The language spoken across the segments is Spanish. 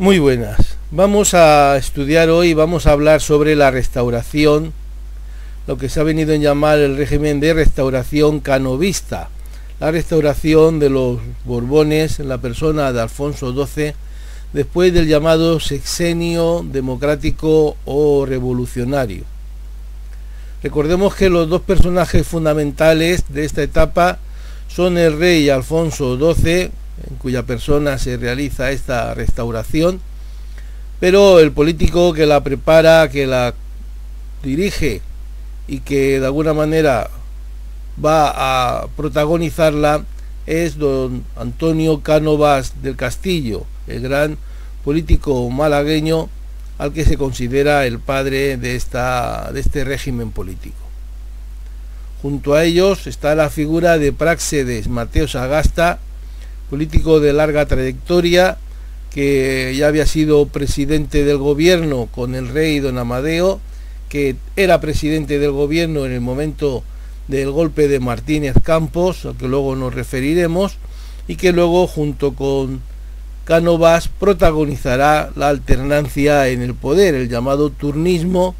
Muy buenas. Vamos a estudiar hoy, vamos a hablar sobre la restauración, lo que se ha venido a llamar el régimen de restauración canovista, la restauración de los Borbones en la persona de Alfonso XII después del llamado sexenio democrático o revolucionario. Recordemos que los dos personajes fundamentales de esta etapa son el rey Alfonso XII, en cuya persona se realiza esta restauración, pero el político que la prepara, que la dirige y que de alguna manera va a protagonizarla es don Antonio Cánovas del Castillo, el gran político malagueño al que se considera el padre de, esta, de este régimen político. Junto a ellos está la figura de Praxedes Mateo Sagasta, político de larga trayectoria, que ya había sido presidente del gobierno con el rey don Amadeo, que era presidente del gobierno en el momento del golpe de Martínez Campos, al que luego nos referiremos, y que luego junto con Cánovas protagonizará la alternancia en el poder, el llamado turnismo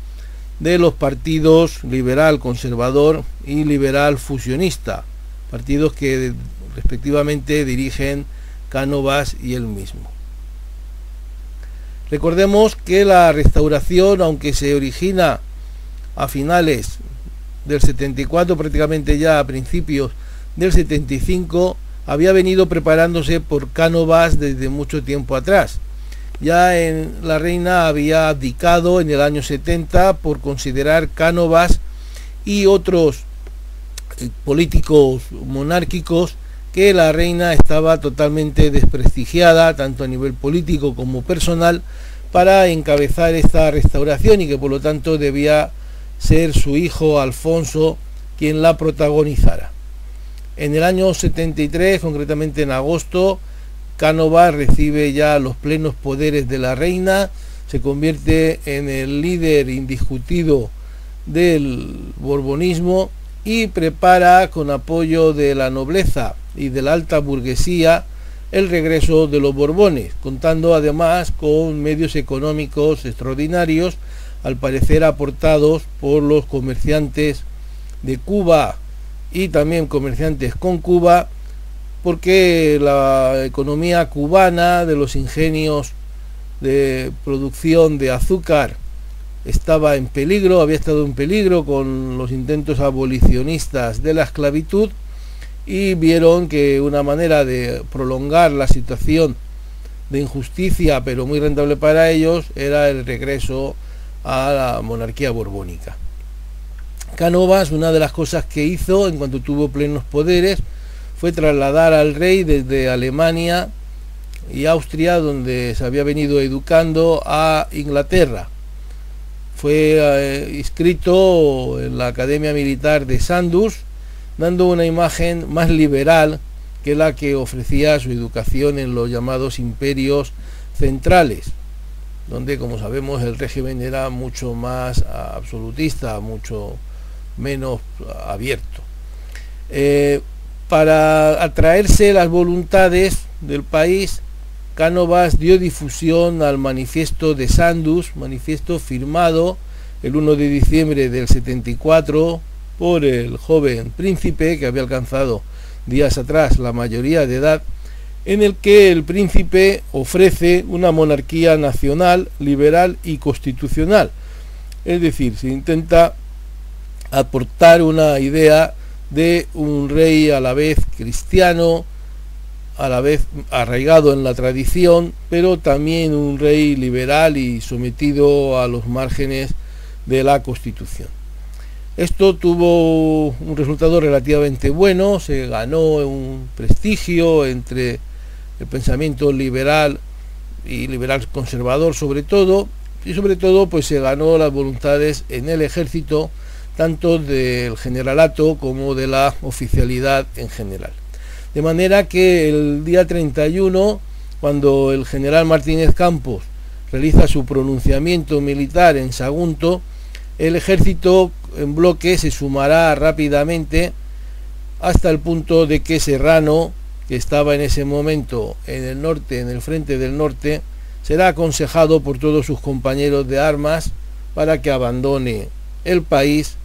de los partidos liberal conservador y liberal fusionista, partidos que respectivamente dirigen Cánovas y él mismo. Recordemos que la restauración, aunque se origina a finales del 74, prácticamente ya a principios del 75, había venido preparándose por Cánovas desde mucho tiempo atrás. Ya en la reina había abdicado en el año 70 por considerar Cánovas y otros eh, políticos monárquicos que la reina estaba totalmente desprestigiada, tanto a nivel político como personal, para encabezar esta restauración y que por lo tanto debía ser su hijo Alfonso quien la protagonizara. En el año 73, concretamente en agosto, Cánovas recibe ya los plenos poderes de la reina, se convierte en el líder indiscutido del borbonismo y prepara con apoyo de la nobleza y de la alta burguesía el regreso de los Borbones, contando además con medios económicos extraordinarios, al parecer aportados por los comerciantes de Cuba y también comerciantes con Cuba, porque la economía cubana de los ingenios de producción de azúcar estaba en peligro, había estado en peligro con los intentos abolicionistas de la esclavitud y vieron que una manera de prolongar la situación de injusticia, pero muy rentable para ellos, era el regreso a la monarquía borbónica. Canovas, una de las cosas que hizo en cuanto tuvo plenos poderes, fue trasladar al rey desde Alemania y Austria, donde se había venido educando, a Inglaterra. Fue eh, inscrito en la Academia Militar de Sandus, dando una imagen más liberal que la que ofrecía su educación en los llamados imperios centrales, donde, como sabemos, el régimen era mucho más absolutista, mucho menos abierto. Eh, para atraerse las voluntades del país, Cánovas dio difusión al manifiesto de Sandus, manifiesto firmado el 1 de diciembre del 74 por el joven príncipe que había alcanzado días atrás la mayoría de edad, en el que el príncipe ofrece una monarquía nacional, liberal y constitucional. Es decir, se intenta aportar una idea de un rey a la vez cristiano, a la vez arraigado en la tradición, pero también un rey liberal y sometido a los márgenes de la Constitución. Esto tuvo un resultado relativamente bueno, se ganó un prestigio entre el pensamiento liberal y liberal conservador sobre todo, y sobre todo pues se ganó las voluntades en el ejército tanto del generalato como de la oficialidad en general. De manera que el día 31, cuando el general Martínez Campos realiza su pronunciamiento militar en Sagunto, el ejército en bloque se sumará rápidamente hasta el punto de que Serrano que estaba en ese momento en el norte, en el frente del norte, será aconsejado por todos sus compañeros de armas para que abandone el país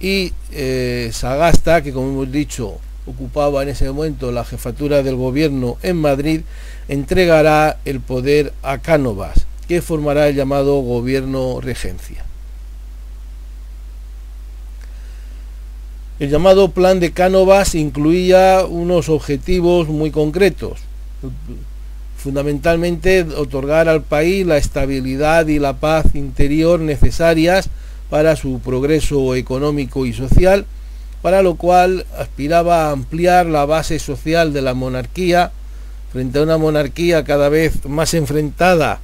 y eh, Sagasta, que como hemos dicho ocupaba en ese momento la jefatura del gobierno en Madrid, entregará el poder a Cánovas, que formará el llamado gobierno regencia. El llamado plan de Cánovas incluía unos objetivos muy concretos. Fundamentalmente otorgar al país la estabilidad y la paz interior necesarias para su progreso económico y social, para lo cual aspiraba a ampliar la base social de la monarquía frente a una monarquía cada vez más enfrentada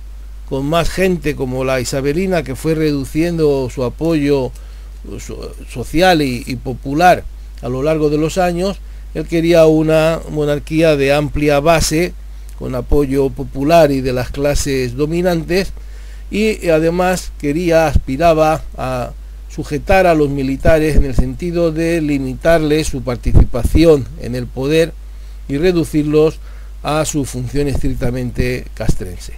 con más gente como la isabelina que fue reduciendo su apoyo social y, popular a lo largo de los años, él quería una monarquía de amplia base, con apoyo popular y de las clases dominantes, y además quería, aspiraba a sujetar a los militares en el sentido de limitarles su participación en el poder y reducirlos a su función estrictamente castrense.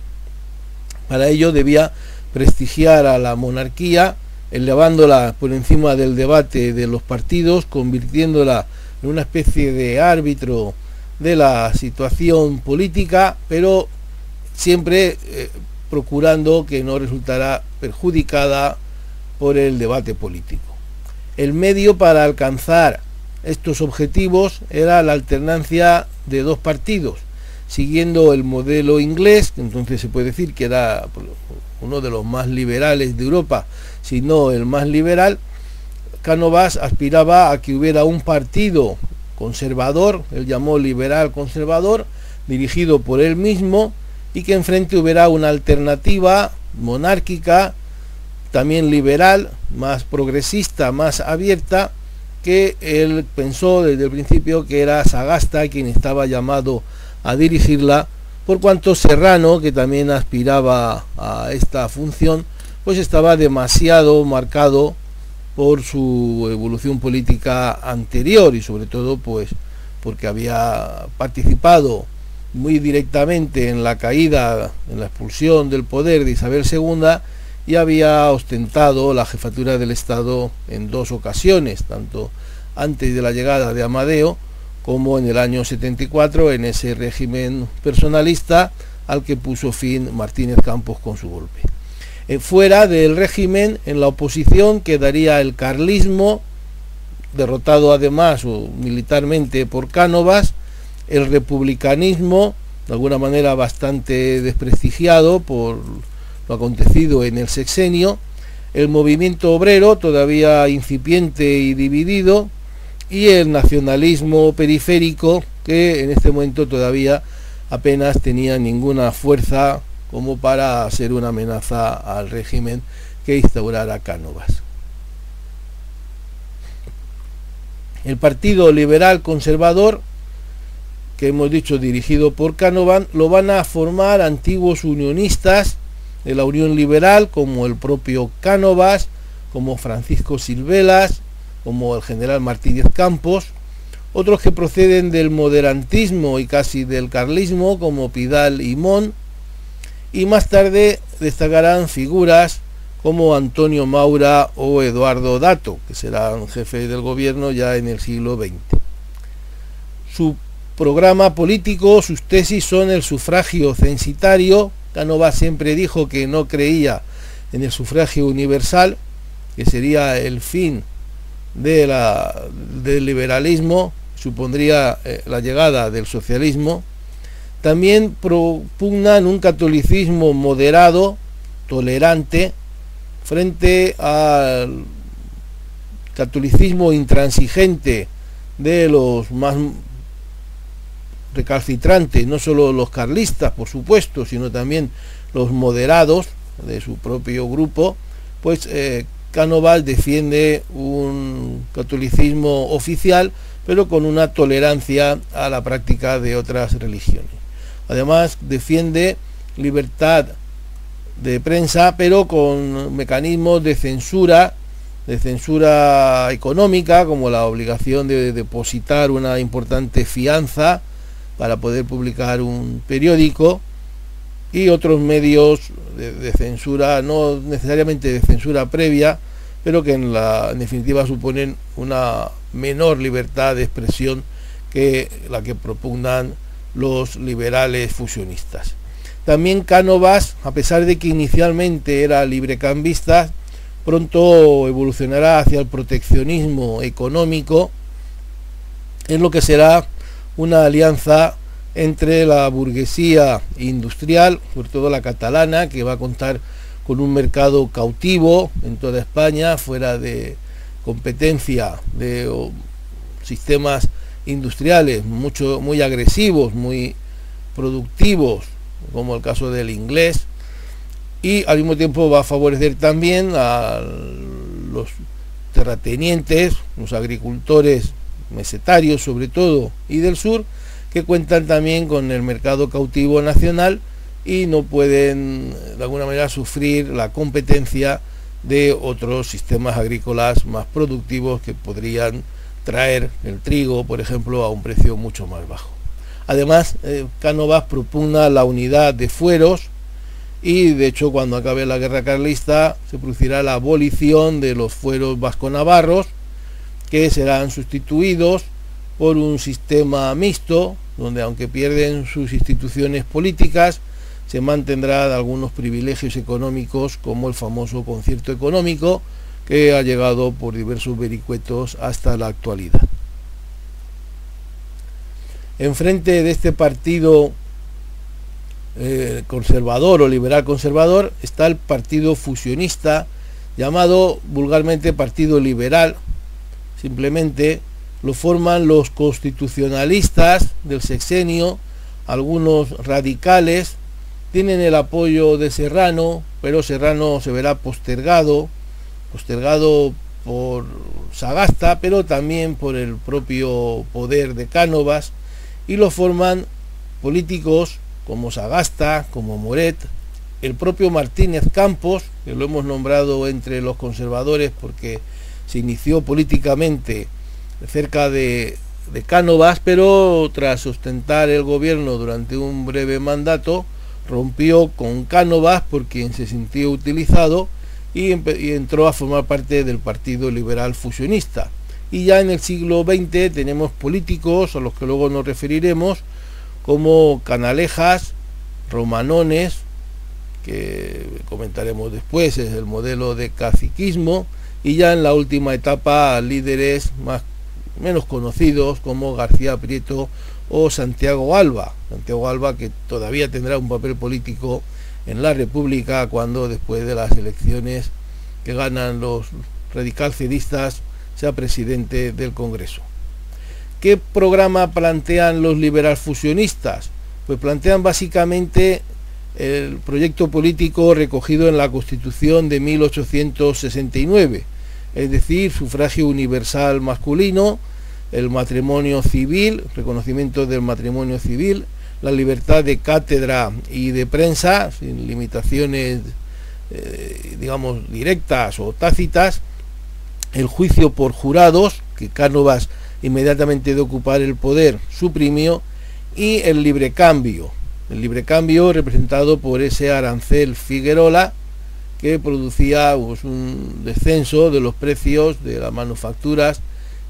Para ello debía prestigiar a la monarquía, elevándola por encima del debate de los partidos, convirtiéndola en una especie de árbitro de la situación política, pero siempre eh, procurando que no resultara perjudicada por el debate político. El medio para alcanzar estos objetivos era la alternancia de dos partidos, siguiendo el modelo inglés, entonces se puede decir que era uno de los más liberales de Europa, si no el más liberal, Cánovas aspiraba a que hubiera un partido conservador, él llamó liberal conservador, dirigido por él mismo, y que enfrente hubiera una alternativa monárquica, también liberal, más progresista, más abierta, que él pensó desde el principio que era Sagasta quien estaba llamado a dirigirla, por cuanto Serrano, que también aspiraba a esta función, pues estaba demasiado marcado por su evolución política anterior y sobre todo pues porque había participado muy directamente en la caída, en la expulsión del poder de Isabel II y había ostentado la jefatura del Estado en dos ocasiones, tanto antes de la llegada de Amadeo como en el año 74 en ese régimen personalista al que puso fin Martínez Campos con su golpe. Eh, fuera del régimen, en la oposición quedaría el carlismo, derrotado además militarmente por Cánovas, el republicanismo, de alguna manera bastante desprestigiado por lo acontecido en el sexenio, el movimiento obrero, todavía incipiente y dividido, y el nacionalismo periférico que en este momento todavía apenas tenía ninguna fuerza como para ser una amenaza al régimen que instaurara Cánovas. El Partido Liberal Conservador, que hemos dicho dirigido por Cánovas, lo van a formar antiguos unionistas de la Unión Liberal, como el propio Cánovas, como Francisco Silvelas, como el general Martínez Campos, otros que proceden del moderantismo y casi del carlismo, como Pidal y Mon, y más tarde destacarán figuras como Antonio Maura o Eduardo Dato, que serán jefe del gobierno ya en el siglo XX. Programa político, sus tesis son el sufragio censitario, Canova siempre dijo que no creía en el sufragio universal, que sería el fin de la, del liberalismo, supondría eh, la llegada del socialismo, también propugnan un catolicismo moderado, tolerante, frente al catolicismo intransigente de los más recalcitrantes, no solo los carlistas, por supuesto, sino también los moderados de su propio grupo, pues eh, Cánovas defiende un catolicismo oficial, pero con una tolerancia a la práctica de otras religiones. Además, defiende libertad de prensa, pero con mecanismos de censura, de censura económica, como la obligación de depositar una importante fianza para poder publicar un periódico y otros medios de, censura, no necesariamente de censura previa, pero que en, la, definitiva suponen una menor libertad de expresión que la que propugnan los liberales fusionistas. También Cánovas, a pesar de que inicialmente era librecambista, pronto evolucionará hacia el proteccionismo económico, en lo que será una alianza entre la burguesía industrial, sobre todo la catalana, que va a contar con un mercado cautivo en toda España, fuera de competencia de sistemas industriales mucho, muy agresivos, muy productivos, como el caso del inglés, y al mismo tiempo va a favorecer también a los terratenientes, los agricultores mesetarios sobre todo y del sur, que cuentan también con el mercado cautivo nacional y no pueden de alguna manera sufrir la competencia de otros sistemas agrícolas más productivos que podrían traer el trigo, por ejemplo, a un precio mucho más bajo. Además, eh, Cánovas propugna la unidad de fueros y de hecho cuando acabe la guerra carlista se producirá la abolición de los fueros vasco-navarros que serán sustituidos por un sistema mixto donde aunque pierden sus instituciones políticas, se mantendrá algunos privilegios económicos como el famoso concierto económico que ha llegado por diversos vericuetos hasta la actualidad. Enfrente de este partido eh, conservador o liberal conservador está el partido fusionista llamado vulgarmente Partido Liberal. Simplemente lo forman los constitucionalistas del sexenio, algunos radicales, tienen el apoyo de Serrano, pero Serrano se verá postergado, postergado por Sagasta, pero también por el propio poder de Cánovas, y lo forman políticos como Sagasta, como Moret, el propio Martínez Campos, que lo hemos nombrado entre los conservadores porque se inició políticamente cerca de, de Cánovas, pero tras ostentar el gobierno durante un breve mandato, rompió con Cánovas por quien se sintió utilizado y, y, entró a formar parte del Partido Liberal Fusionista. Y ya en el siglo XX tenemos políticos a los que luego nos referiremos como Canalejas, Romanones, que comentaremos después, es el modelo de caciquismo, y ya en la última etapa líderes más menos conocidos como García Prieto o Santiago Alba. Santiago Alba que todavía tendrá un papel político en la República cuando después de las elecciones que ganan los radicalcedistas sea presidente del Congreso. ¿Qué programa plantean los liberal fusionistas? Pues plantean básicamente el proyecto político recogido en la Constitución de 1869 es decir, sufragio universal masculino, el matrimonio civil, reconocimiento del matrimonio civil, la libertad de cátedra y de prensa, sin limitaciones, eh, digamos, directas o tácitas, el juicio por jurados, que Cánovas, inmediatamente de ocupar el poder, suprimió, y el libre cambio, el libre cambio representado por ese arancel Figuerola, que producía pues, un descenso de los precios de las manufacturas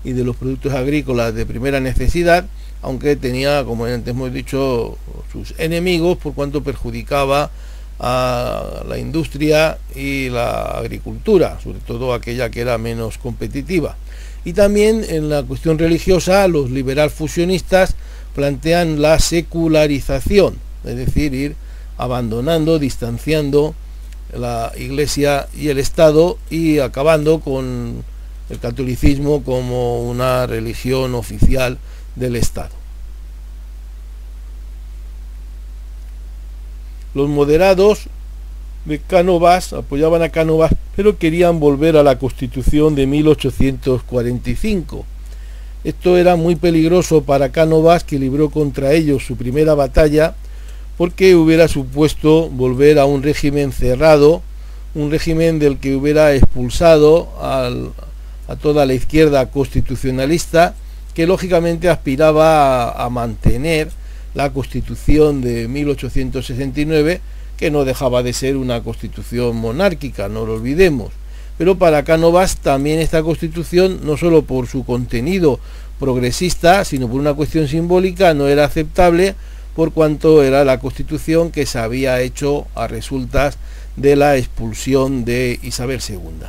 y de los productos agrícolas de primera necesidad, aunque tenía, como antes hemos dicho, sus enemigos por cuanto perjudicaba a la industria y la agricultura, sobre todo aquella que era menos competitiva. Y también en la cuestión religiosa, los liberal fusionistas plantean la secularización, es decir, ir abandonando, distanciando la Iglesia y el Estado y acabando con el catolicismo como una religión oficial del Estado. Los moderados de Cánovas apoyaban a Cánovas, pero querían volver a la Constitución de 1845. Esto era muy peligroso para Cánovas, que libró contra ellos su primera batalla porque hubiera supuesto volver a un régimen cerrado, un régimen del que hubiera expulsado a toda la izquierda constitucionalista, que lógicamente aspiraba a, mantener la constitución de 1869, que no dejaba de ser una constitución monárquica, no lo olvidemos. Pero para Cánovas también esta constitución, no solo por su contenido progresista, sino por una cuestión simbólica, no era aceptable por cuanto era la constitución que se había hecho a resultas de la expulsión de Isabel II.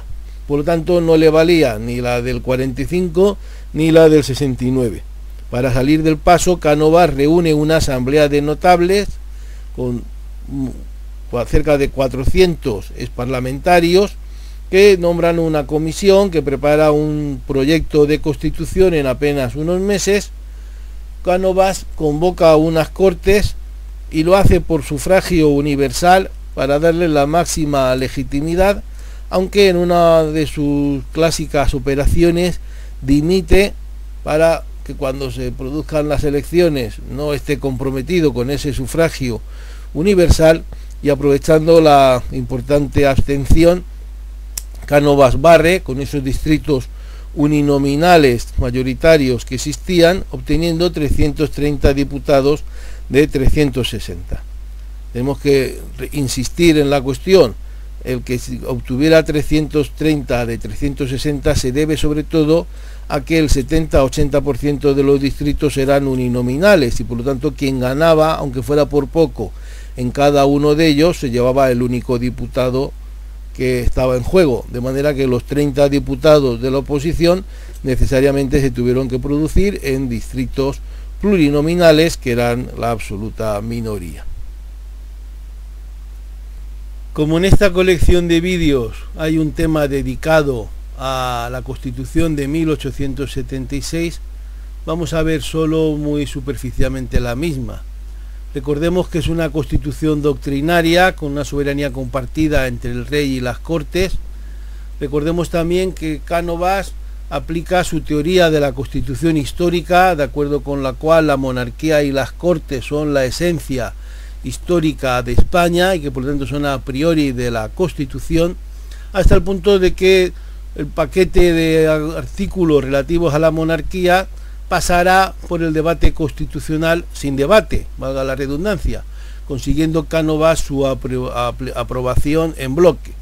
Por lo tanto, no le valía ni la del 45 ni la del 69. Para salir del paso, Cánovas reúne una asamblea de notables con cerca de 400 parlamentarios que nombran una comisión que prepara un proyecto de constitución en apenas unos meses. Cánovas convoca unas cortes y lo hace por sufragio universal para darle la máxima legitimidad, aunque en una de sus clásicas operaciones dimite para que cuando se produzcan las elecciones no esté comprometido con ese sufragio universal y aprovechando la importante abstención, Cánovas barre con esos distritos uninominales mayoritarios que existían, obteniendo 330 diputados de 360. Tenemos que insistir en la cuestión. El que obtuviera 330 de 360 se debe sobre todo a que el 70-80% de los distritos eran uninominales y por lo tanto quien ganaba, aunque fuera por poco, en cada uno de ellos se llevaba el único diputado que estaba en juego, de manera que los 30 diputados de la oposición necesariamente se tuvieron que producir en distritos plurinominales que eran la absoluta minoría. Como en esta colección de vídeos hay un tema dedicado a la Constitución de 1876, vamos a ver solo muy superficialmente la misma. Recordemos que es una constitución doctrinaria con una soberanía compartida entre el rey y las cortes. Recordemos también que Cánovas aplica su teoría de la constitución histórica, de acuerdo con la cual la monarquía y las cortes son la esencia histórica de España y que por lo tanto son a priori de la constitución, hasta el punto de que el paquete de artículos relativos a la monarquía pasará por el debate constitucional sin debate, valga la redundancia, consiguiendo Cánovas su aprobación en bloque.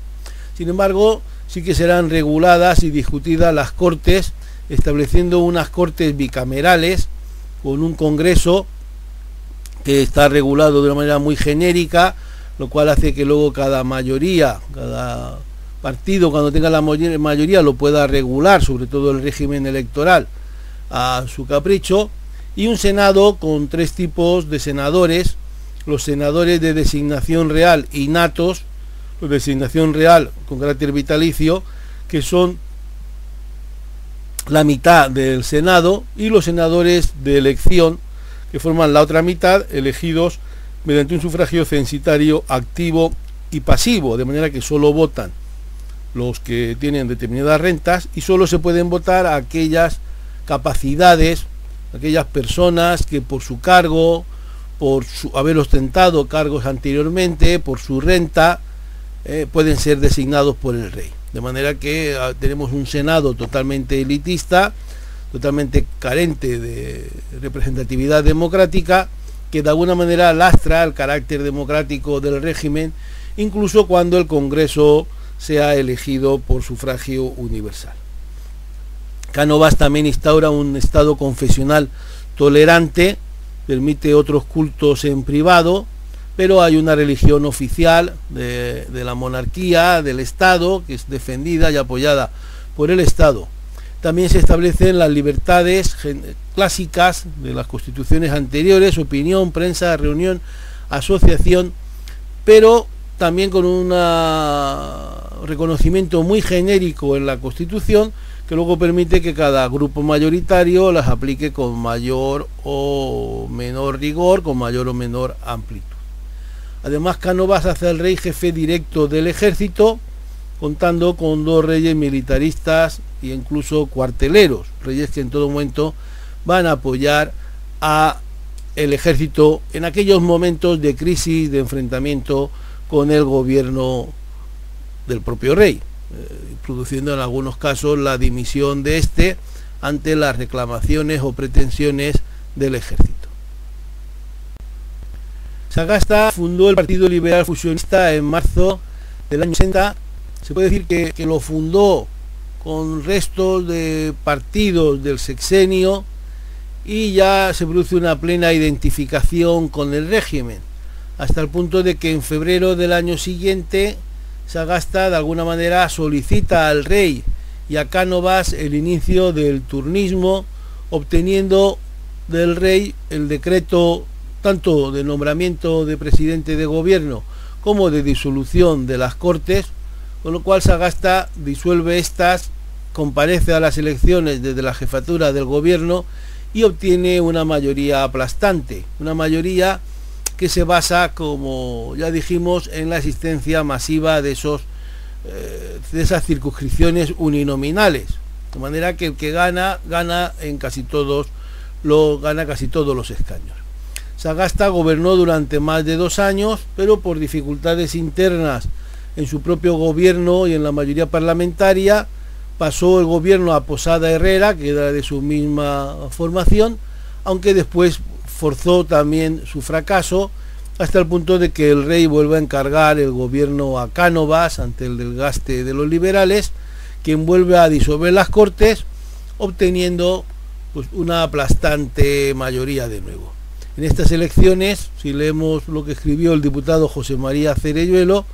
Sin embargo, sí que serán reguladas y discutidas las cortes, estableciendo unas cortes bicamerales con un Congreso que está regulado de una manera muy genérica, lo cual hace que luego cada mayoría, cada partido cuando tenga la mayoría lo pueda regular, sobre todo el régimen electoral a su capricho, y un Senado con tres tipos de senadores, los senadores de designación real innatos, los de designación real con carácter vitalicio, que son la mitad del Senado, y los senadores de elección, que forman la otra mitad, elegidos mediante un sufragio censitario activo y pasivo, de manera que solo votan los que tienen determinadas rentas y solo se pueden votar aquellas capacidades, aquellas personas que por su cargo, por su, haber ostentado cargos anteriormente, por su renta, eh, pueden ser designados por el rey. De manera que ah, tenemos un Senado totalmente elitista, totalmente carente de representatividad democrática, que de alguna manera lastra el carácter democrático del régimen, incluso cuando el Congreso sea elegido por sufragio universal. Cánovas también instaura un estado confesional tolerante, permite otros cultos en privado, pero hay una religión oficial de, la monarquía, del Estado, que es defendida y apoyada por el Estado. También se establecen las libertades clásicas de las constituciones anteriores, opinión, prensa, reunión, asociación, pero también con un reconocimiento muy genérico en la Constitución que luego permite que cada grupo mayoritario las aplique con mayor o menor rigor, con mayor o menor amplitud. Además, Cánovas hace al rey jefe directo del ejército, contando con dos reyes militaristas e incluso cuarteleros, reyes que en todo momento van a apoyar a el ejército en aquellos momentos de crisis, de enfrentamiento con el gobierno del propio rey. Eh, produciendo en algunos casos la dimisión de este ante las reclamaciones o pretensiones del ejército. Sagasta fundó el Partido Liberal Fusionista en marzo del año 60. Se puede decir que, que lo fundó con restos de partidos del sexenio y ya se produce una plena identificación con el régimen, hasta el punto de que en febrero del año siguiente Sagasta de alguna manera solicita al rey y a Cánovas el inicio del turnismo, obteniendo del rey el decreto tanto de nombramiento de presidente de gobierno como de disolución de las cortes, con lo cual Sagasta disuelve estas, comparece a las elecciones desde la jefatura del gobierno y obtiene una mayoría aplastante, una mayoría que se basa, como ya dijimos, en la existencia masiva de esos eh, de esas circunscripciones uninominales. De manera que el que gana, gana en casi todos, gana casi todos los escaños. Sagasta gobernó durante más de dos años, pero por dificultades internas en su propio gobierno y en la mayoría parlamentaria, pasó el gobierno a Posada Herrera, que era de su misma formación, aunque después forzó también su fracaso hasta el punto de que el rey vuelve a encargar el gobierno a Cánovas ante el desgaste de los liberales, quien vuelve a disolver las cortes, obteniendo pues, una aplastante mayoría de nuevo. En estas elecciones, si leemos lo que escribió el diputado José María Cereyuelo,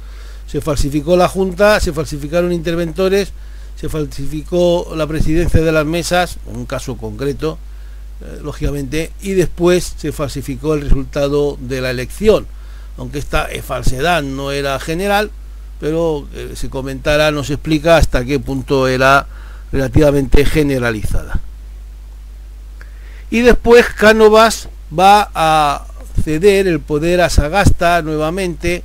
se falsificó la Junta, se falsificaron interventores, se falsificó la presidencia de las mesas, un caso concreto, lógicamente, y después se falsificó el resultado de la elección. Aunque esta falsedad no era general, pero eh, se comentara, nos explica hasta qué punto era relativamente generalizada. Y después Cánovas va a ceder el poder a Sagasta nuevamente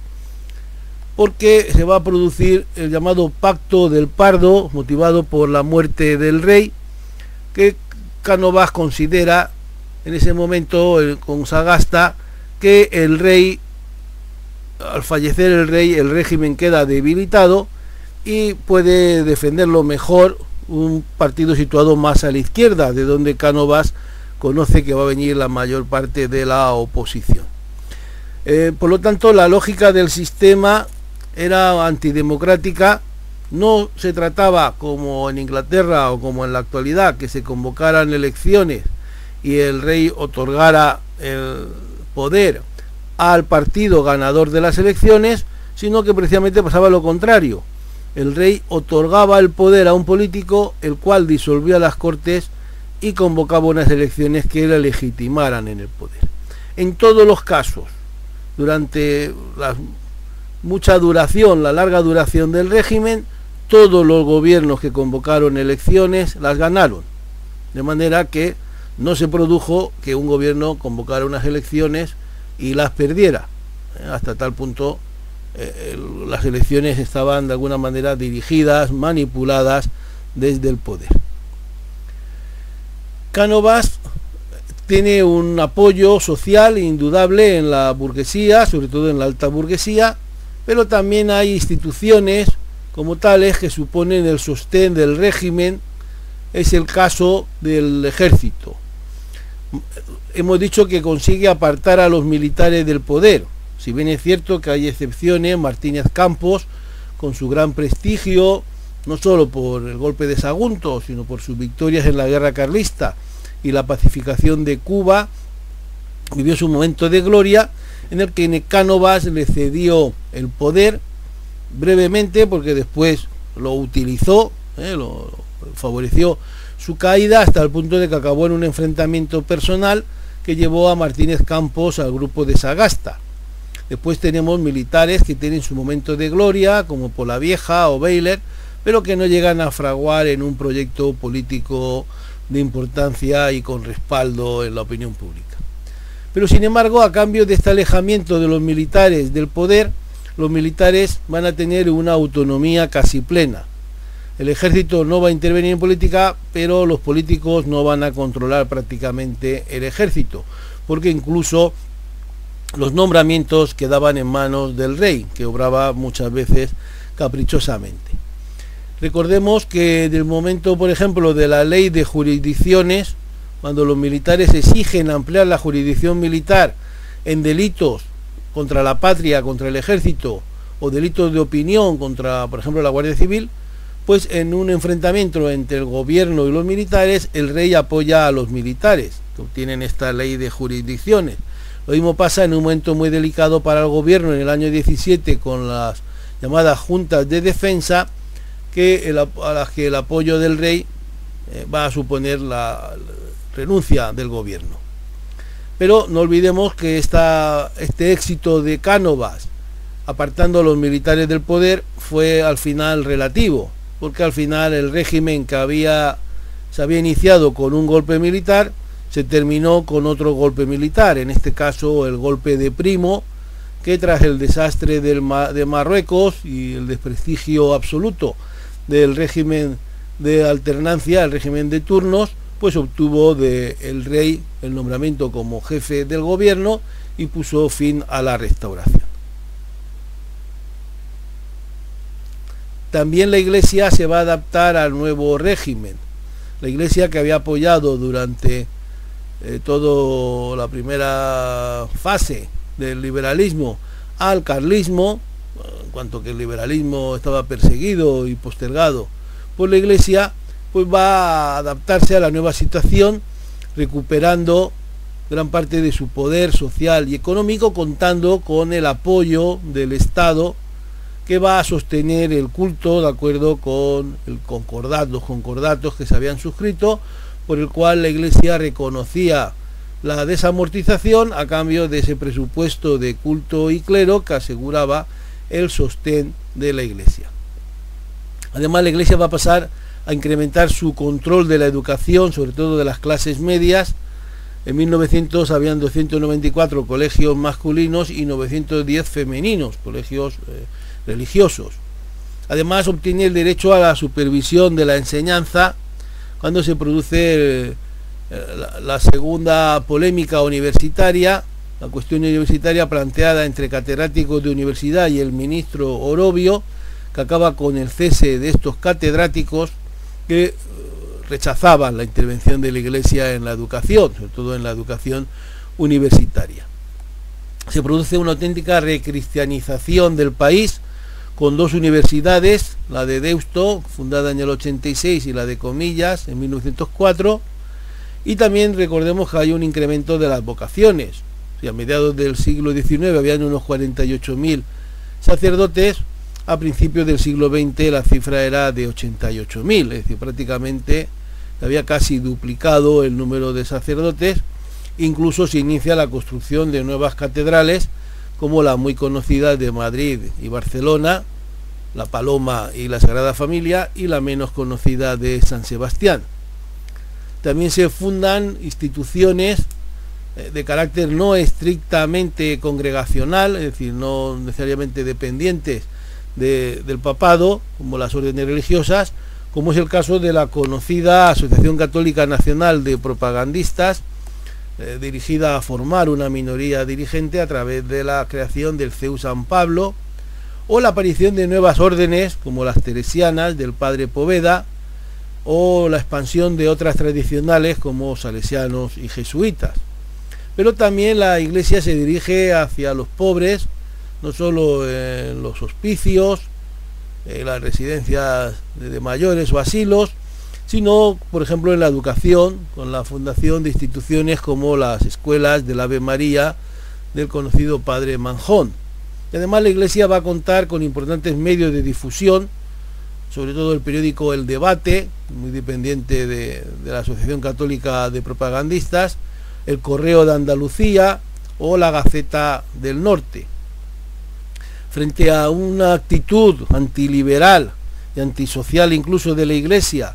porque se va a producir el llamado pacto del Pardo, motivado por la muerte del rey, que Cánovas considera en ese momento con Sagasta que el rey, al fallecer el rey, el régimen queda debilitado y puede defenderlo mejor un partido situado más a la izquierda, de donde Cánovas conoce que va a venir la mayor parte de la oposición. Eh, por lo tanto, la lógica del sistema era antidemocrática no se trataba como en Inglaterra o como en la actualidad que se convocaran elecciones y el rey otorgara el poder al partido ganador de las elecciones, sino que precisamente pasaba lo contrario. El rey otorgaba el poder a un político, el cual disolvía las cortes y convocaba unas elecciones que le legitimaran en el poder. En todos los casos, durante la mucha duración, la larga duración del régimen, todos los gobiernos que convocaron elecciones las ganaron. De manera que no se produjo que un gobierno convocara unas elecciones y las perdiera. ¿eh? Hasta tal punto eh, las elecciones estaban de alguna manera dirigidas, manipuladas desde el poder. Cánovas tiene un apoyo social indudable en la burguesía, sobre todo en la alta burguesía, pero también hay instituciones como tales que suponen el sostén del régimen, es el caso del ejército. Hemos dicho que consigue apartar a los militares del poder, si bien es cierto que hay excepciones, Martínez Campos, con su gran prestigio, no solo por el golpe de Sagunto, sino por sus victorias en la guerra carlista y la pacificación de Cuba, vivió su momento de gloria en el que Necánovas le cedió el poder brevemente porque después lo utilizó, eh, lo, favoreció su caída hasta el punto de que acabó en un enfrentamiento personal que llevó a Martínez Campos al grupo de Sagasta. Después tenemos militares que tienen su momento de gloria, como Vieja o Baylor, pero que no llegan a fraguar en un proyecto político de importancia y con respaldo en la opinión pública. Pero sin embargo, a cambio de este alejamiento de los militares del poder, los militares van a tener una autonomía casi plena. El ejército no va a intervenir en política, pero los políticos no van a controlar prácticamente el ejército, porque incluso los nombramientos quedaban en manos del rey, que obraba muchas veces caprichosamente. Recordemos que del momento, por ejemplo, de la ley de jurisdicciones, cuando los militares exigen ampliar la jurisdicción militar en delitos contra la patria, contra el ejército, o delitos de opinión contra, por ejemplo, la Guardia Civil, pues en un enfrentamiento entre el gobierno y los militares, el rey apoya a los militares, que obtienen esta ley de jurisdicciones. Lo mismo pasa en un momento muy delicado para el gobierno en el año 17 con las llamadas juntas de defensa, que a las que el apoyo del rey eh, va a suponer la, renuncia del gobierno. Pero no olvidemos que este éxito de Cánovas, apartando a los militares del poder, fue al final relativo, porque al final el régimen que había, se había iniciado con un golpe militar, se terminó con otro golpe militar, en este caso el golpe de Primo, que tras el desastre de Marruecos y el desprestigio absoluto del régimen de alternancia, el régimen de turnos, pues obtuvo del rey el nombramiento como jefe del gobierno y puso fin a la restauración. También la Iglesia se va a adaptar al nuevo régimen. La Iglesia que había apoyado durante eh, toda la primera fase del liberalismo al carlismo, en cuanto que el liberalismo estaba perseguido y postergado por la Iglesia, pues va a adaptarse a la nueva situación, recuperando gran parte de su poder social y económico, contando con el apoyo del Estado que va a sostener el culto de acuerdo con el los concordatos que se habían suscrito, por el cual la Iglesia reconocía la desamortización a cambio de ese presupuesto de culto y clero que aseguraba el sostén de la Iglesia. Además, la Iglesia va a pasar a incrementar su control de la educación, sobre todo de las clases medias. En 1900 habían 294 colegios masculinos y 910 femeninos, colegios eh, religiosos. Además obtiene el derecho a la supervisión de la enseñanza cuando se produce eh, la, segunda polémica universitaria, la cuestión universitaria planteada entre catedráticos de universidad y el ministro Orobio, que acaba con el cese de estos catedráticos que eh, rechazaban la intervención de la Iglesia en la educación, sobre todo en la educación universitaria. Se produce una auténtica recristianización del país, con dos universidades, la de Deusto, fundada en el 86, y la de Comillas, en 1904, y también recordemos que hay un incremento de las vocaciones. a mediados del siglo XIX habían unos 48.000 sacerdotes, a principios del siglo XX la cifra era de 88.000, es decir, prácticamente había casi duplicado el número de sacerdotes, incluso se inicia la construcción de nuevas catedrales, como la muy conocida de Madrid y Barcelona, la Paloma y la Sagrada Familia, y la menos conocida de San Sebastián. También se fundan instituciones eh, de carácter no estrictamente congregacional, es decir, no necesariamente dependientes del papado, como las órdenes religiosas, como es el caso de la conocida Asociación Católica Nacional de Propagandistas, eh, dirigida a formar una minoría dirigente a través de la creación del CEU San Pablo, o la aparición de nuevas órdenes como las teresianas del padre Poveda, o la expansión de otras tradicionales como salesianos y jesuitas. Pero también la iglesia se dirige hacia los pobres, no solo en los hospicios, en las residencias de mayores o asilos, sino, por ejemplo, en la educación, con la fundación de instituciones como las escuelas del Ave María del conocido Padre Manjón. Y además la Iglesia va a contar con importantes medios de difusión, sobre todo el periódico El Debate, muy dependiente de, de la Asociación Católica de Propagandistas, el Correo de Andalucía o la Gaceta del Norte. Frente a una actitud antiliberal y antisocial incluso de la Iglesia,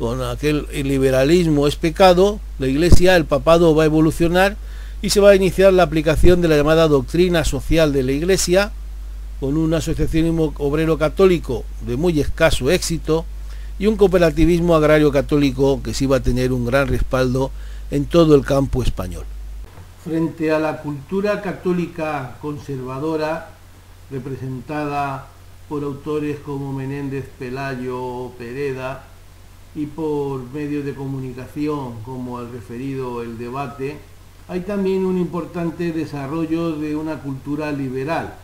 con aquel liberalismo es pecado, la Iglesia, el papado va a evolucionar y se va a iniciar la aplicación de la llamada doctrina social de la Iglesia, con un asociacionismo obrero católico de muy escaso éxito y un cooperativismo agrario católico que sí va a tener un gran respaldo en todo el campo español. Frente a la cultura católica conservadora, representada por autores como Menéndez Pelayo o Pereda, y por medios de comunicación como el referido El Debate, hay también un importante desarrollo de una cultura liberal.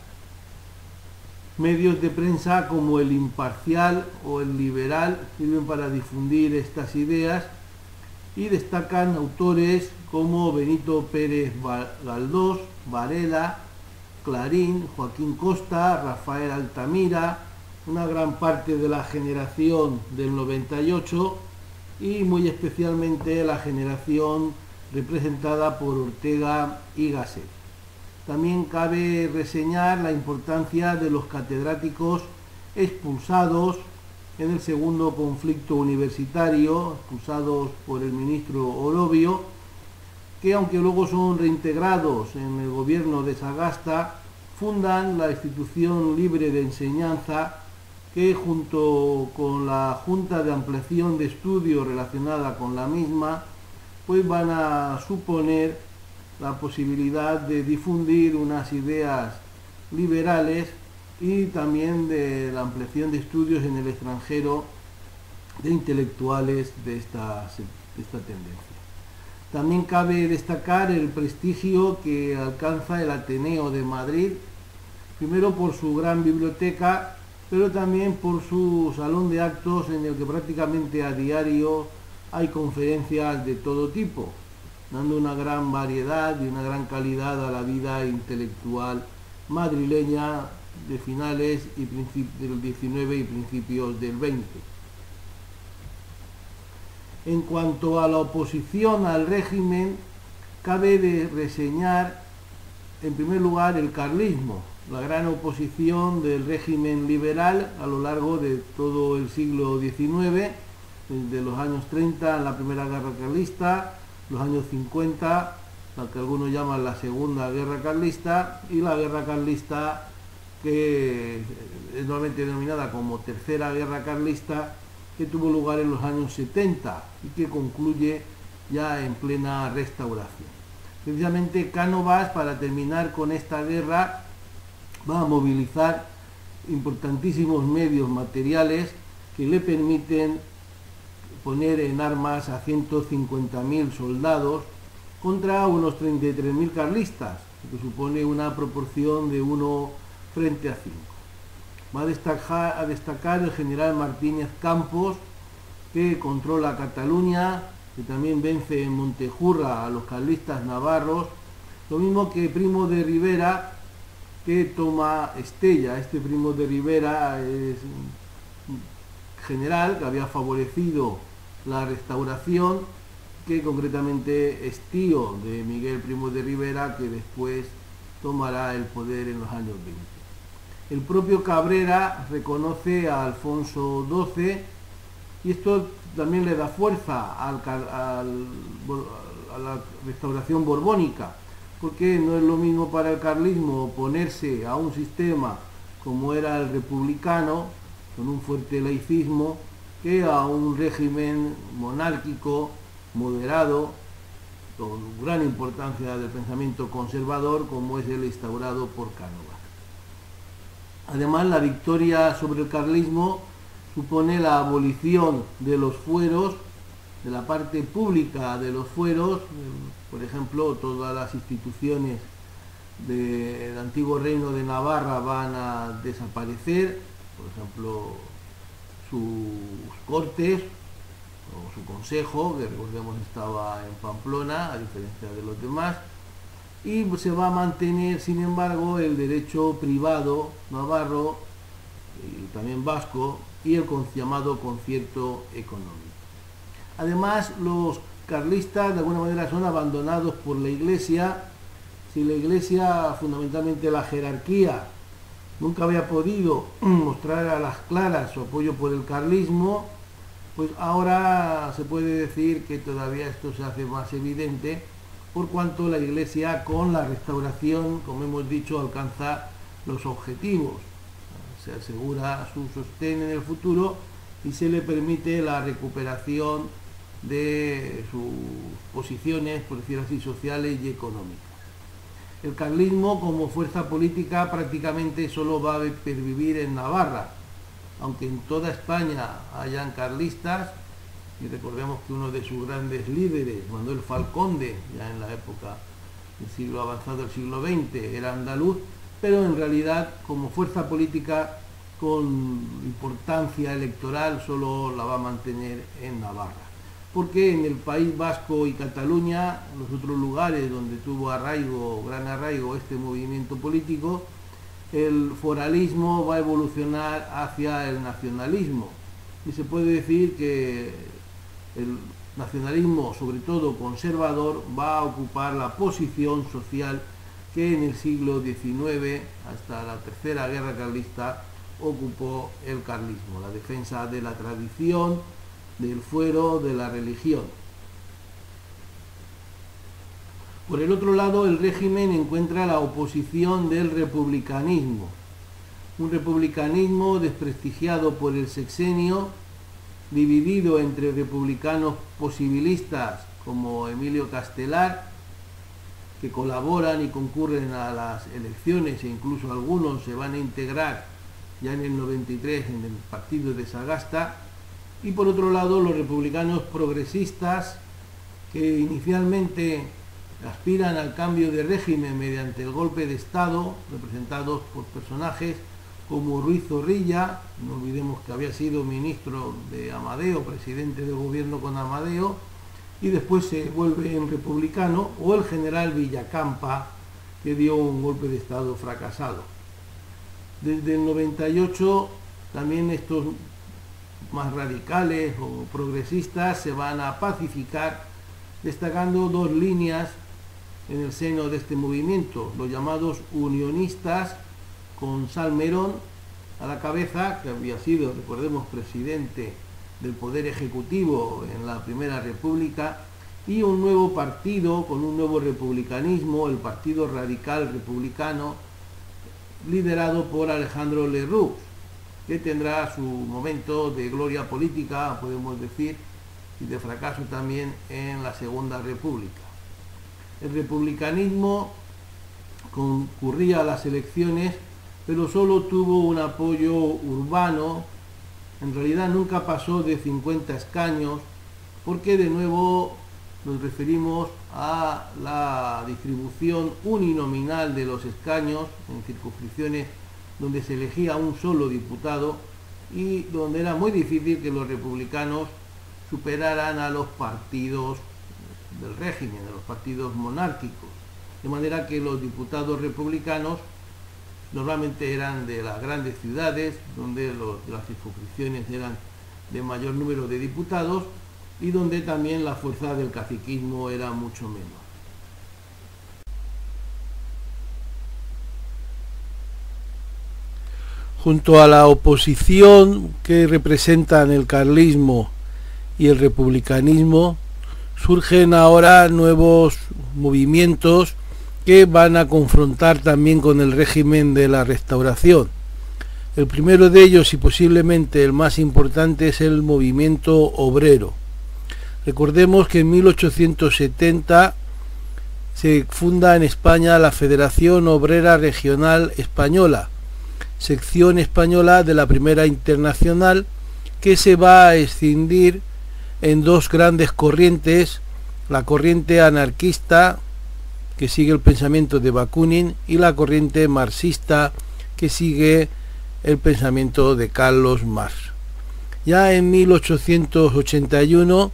Medios de prensa como el imparcial o el liberal sirven para difundir estas ideas y destacan autores como Benito Pérez Galdós, Varela, Clarín, Joaquín Costa, Rafael Altamira, una gran parte de la generación del 98 y muy especialmente la generación representada por Ortega y Gasset. También cabe reseñar la importancia de los catedráticos expulsados en el segundo conflicto universitario, expulsados por el ministro Orobio, que aunque luego son reintegrados en el gobierno de Sagasta, fundan la institución libre de enseñanza que junto con la Junta de Ampliación de Estudios relacionada con la misma, pues van a suponer la posibilidad de difundir unas ideas liberales y también de la ampliación de estudios en el extranjero de intelectuales de esta, esta tendencia. También cabe destacar el prestigio que alcanza el Ateneo de Madrid, primero por su gran biblioteca, pero también por su salón de actos en el que prácticamente a diario hay conferencias de todo tipo, dando una gran variedad y una gran calidad a la vida intelectual madrileña de finales y del 19 y principios del 20. En cuanto a la oposición al régimen, cabe de reseñar en primer lugar el carlismo, la gran oposición del régimen liberal a lo largo de todo el siglo XIX de los años 30 en la Primera Guerra Carlista, los años 50, la que algunos llaman la Segunda Guerra Carlista, y la Guerra Carlista que es normalmente denominada como Tercera Guerra Carlista, que tuvo lugar en los años 70 y que concluye ya en plena restauración. Precisamente Cánovas, para terminar con esta guerra, va a movilizar importantísimos medios materiales que le permiten poner en armas a 150.000 soldados contra unos 33.000 carlistas, que supone una proporción de 1 frente a 5. Va a destacar, el general Martínez Campos, que controla Cataluña, que también vence en Montejurra a los carlistas navarros, lo mismo que Primo de Rivera, que toma Estella. Este Primo de Rivera es general que había favorecido la restauración, que concretamente es tío de Miguel Primo de Rivera, que después tomará el poder en los años 20. El propio Cabrera reconoce a Alfonso XII y esto también le da fuerza a la restauración borbónica, porque no es lo mismo para el carlismo oponerse a un sistema como era el republicano, con un fuerte laicismo, que a un régimen monárquico, moderado, con gran importancia del pensamiento conservador, como es el instaurado por Cánovas. Además, la victoria sobre el carlismo supone la abolición de los fueros, de la parte pública de los fueros, por ejemplo, todas las instituciones del antiguo reino de Navarra van a desaparecer, por ejemplo, sus cortes o su consejo, que recordemos estaba en Pamplona, a diferencia de los demás, y se va a mantener, sin embargo, el derecho privado navarro y también vasco y el llamado concierto económico. Además, los carlistas de alguna manera son abandonados por la Iglesia, si la Iglesia, fundamentalmente la jerarquía, nunca había podido mostrar a las claras su apoyo por el carlismo, pues ahora se puede decir que todavía esto se hace más evidente por cuanto la Iglesia con la restauración, como hemos dicho, alcanza los objetivos. Se asegura su sostén en el futuro y se le permite la recuperación de sus posiciones, por decir así, sociales y económicas. El carlismo como fuerza política prácticamente solo va a pervivir en Navarra, aunque en toda España hayan carlistas, y recordemos que uno de sus grandes líderes, Manuel Falconde, ya en la época el siglo avanzado del siglo XX, era andaluz, pero en realidad como fuerza política con importancia electoral solo la va a mantener en Navarra. Porque en el País Vasco y Cataluña, los otros lugares donde tuvo arraigo, gran arraigo este movimiento político, el foralismo va a evolucionar hacia el nacionalismo. Y se puede decir que el nacionalismo, sobre todo conservador, va a ocupar la posición social que en el siglo XIX, hasta la Tercera Guerra Carlista, ocupó el carlismo, la defensa de la tradición, del fuero, de la religión. Por el otro lado, el régimen encuentra la oposición del republicanismo, un republicanismo desprestigiado por el sexenio, dividido entre republicanos posibilistas como Emilio Castelar, que colaboran y concurren a las elecciones e incluso algunos se van a integrar ya en el 93 en el partido de Sagasta, y por otro lado los republicanos progresistas que inicialmente aspiran al cambio de régimen mediante el golpe de Estado, representados por personajes como Ruiz Zorrilla, no olvidemos que había sido ministro de Amadeo, presidente de gobierno con Amadeo, y después se vuelve en republicano, o el general Villacampa, que dio un golpe de Estado fracasado. Desde el 98 también estos más radicales o progresistas se van a pacificar, destacando dos líneas en el seno de este movimiento, los llamados unionistas con Salmerón a la cabeza, que había sido, recordemos, presidente del Poder Ejecutivo en la Primera República, y un nuevo partido con un nuevo republicanismo, el Partido Radical Republicano, liderado por Alejandro Leroux, que tendrá su momento de gloria política, podemos decir, y de fracaso también en la Segunda República. El republicanismo concurría a las elecciones, pero solo tuvo un apoyo urbano, en realidad nunca pasó de 50 escaños, porque de nuevo nos referimos a la distribución uninominal de los escaños en circunscripciones donde se elegía un solo diputado y donde era muy difícil que los republicanos superaran a los partidos del régimen, a los partidos monárquicos. De manera que los diputados republicanos normalmente eran de las grandes ciudades, donde las circunscripciones eran de mayor número de diputados, y donde también la fuerza del caciquismo era mucho menos. Junto a la oposición que representan el carlismo y el republicanismo, surgen ahora nuevos movimientos que van a confrontar también con el régimen de la restauración. El primero de ellos y posiblemente el más importante es el movimiento obrero. Recordemos que en 1870 se funda en España la Federación Obrera Regional Española, sección española de la Primera Internacional, que se va a escindir en dos grandes corrientes, la corriente anarquista, que sigue el pensamiento de Bakunin, y la corriente marxista, que sigue el pensamiento de Carlos Marx. Ya en 1881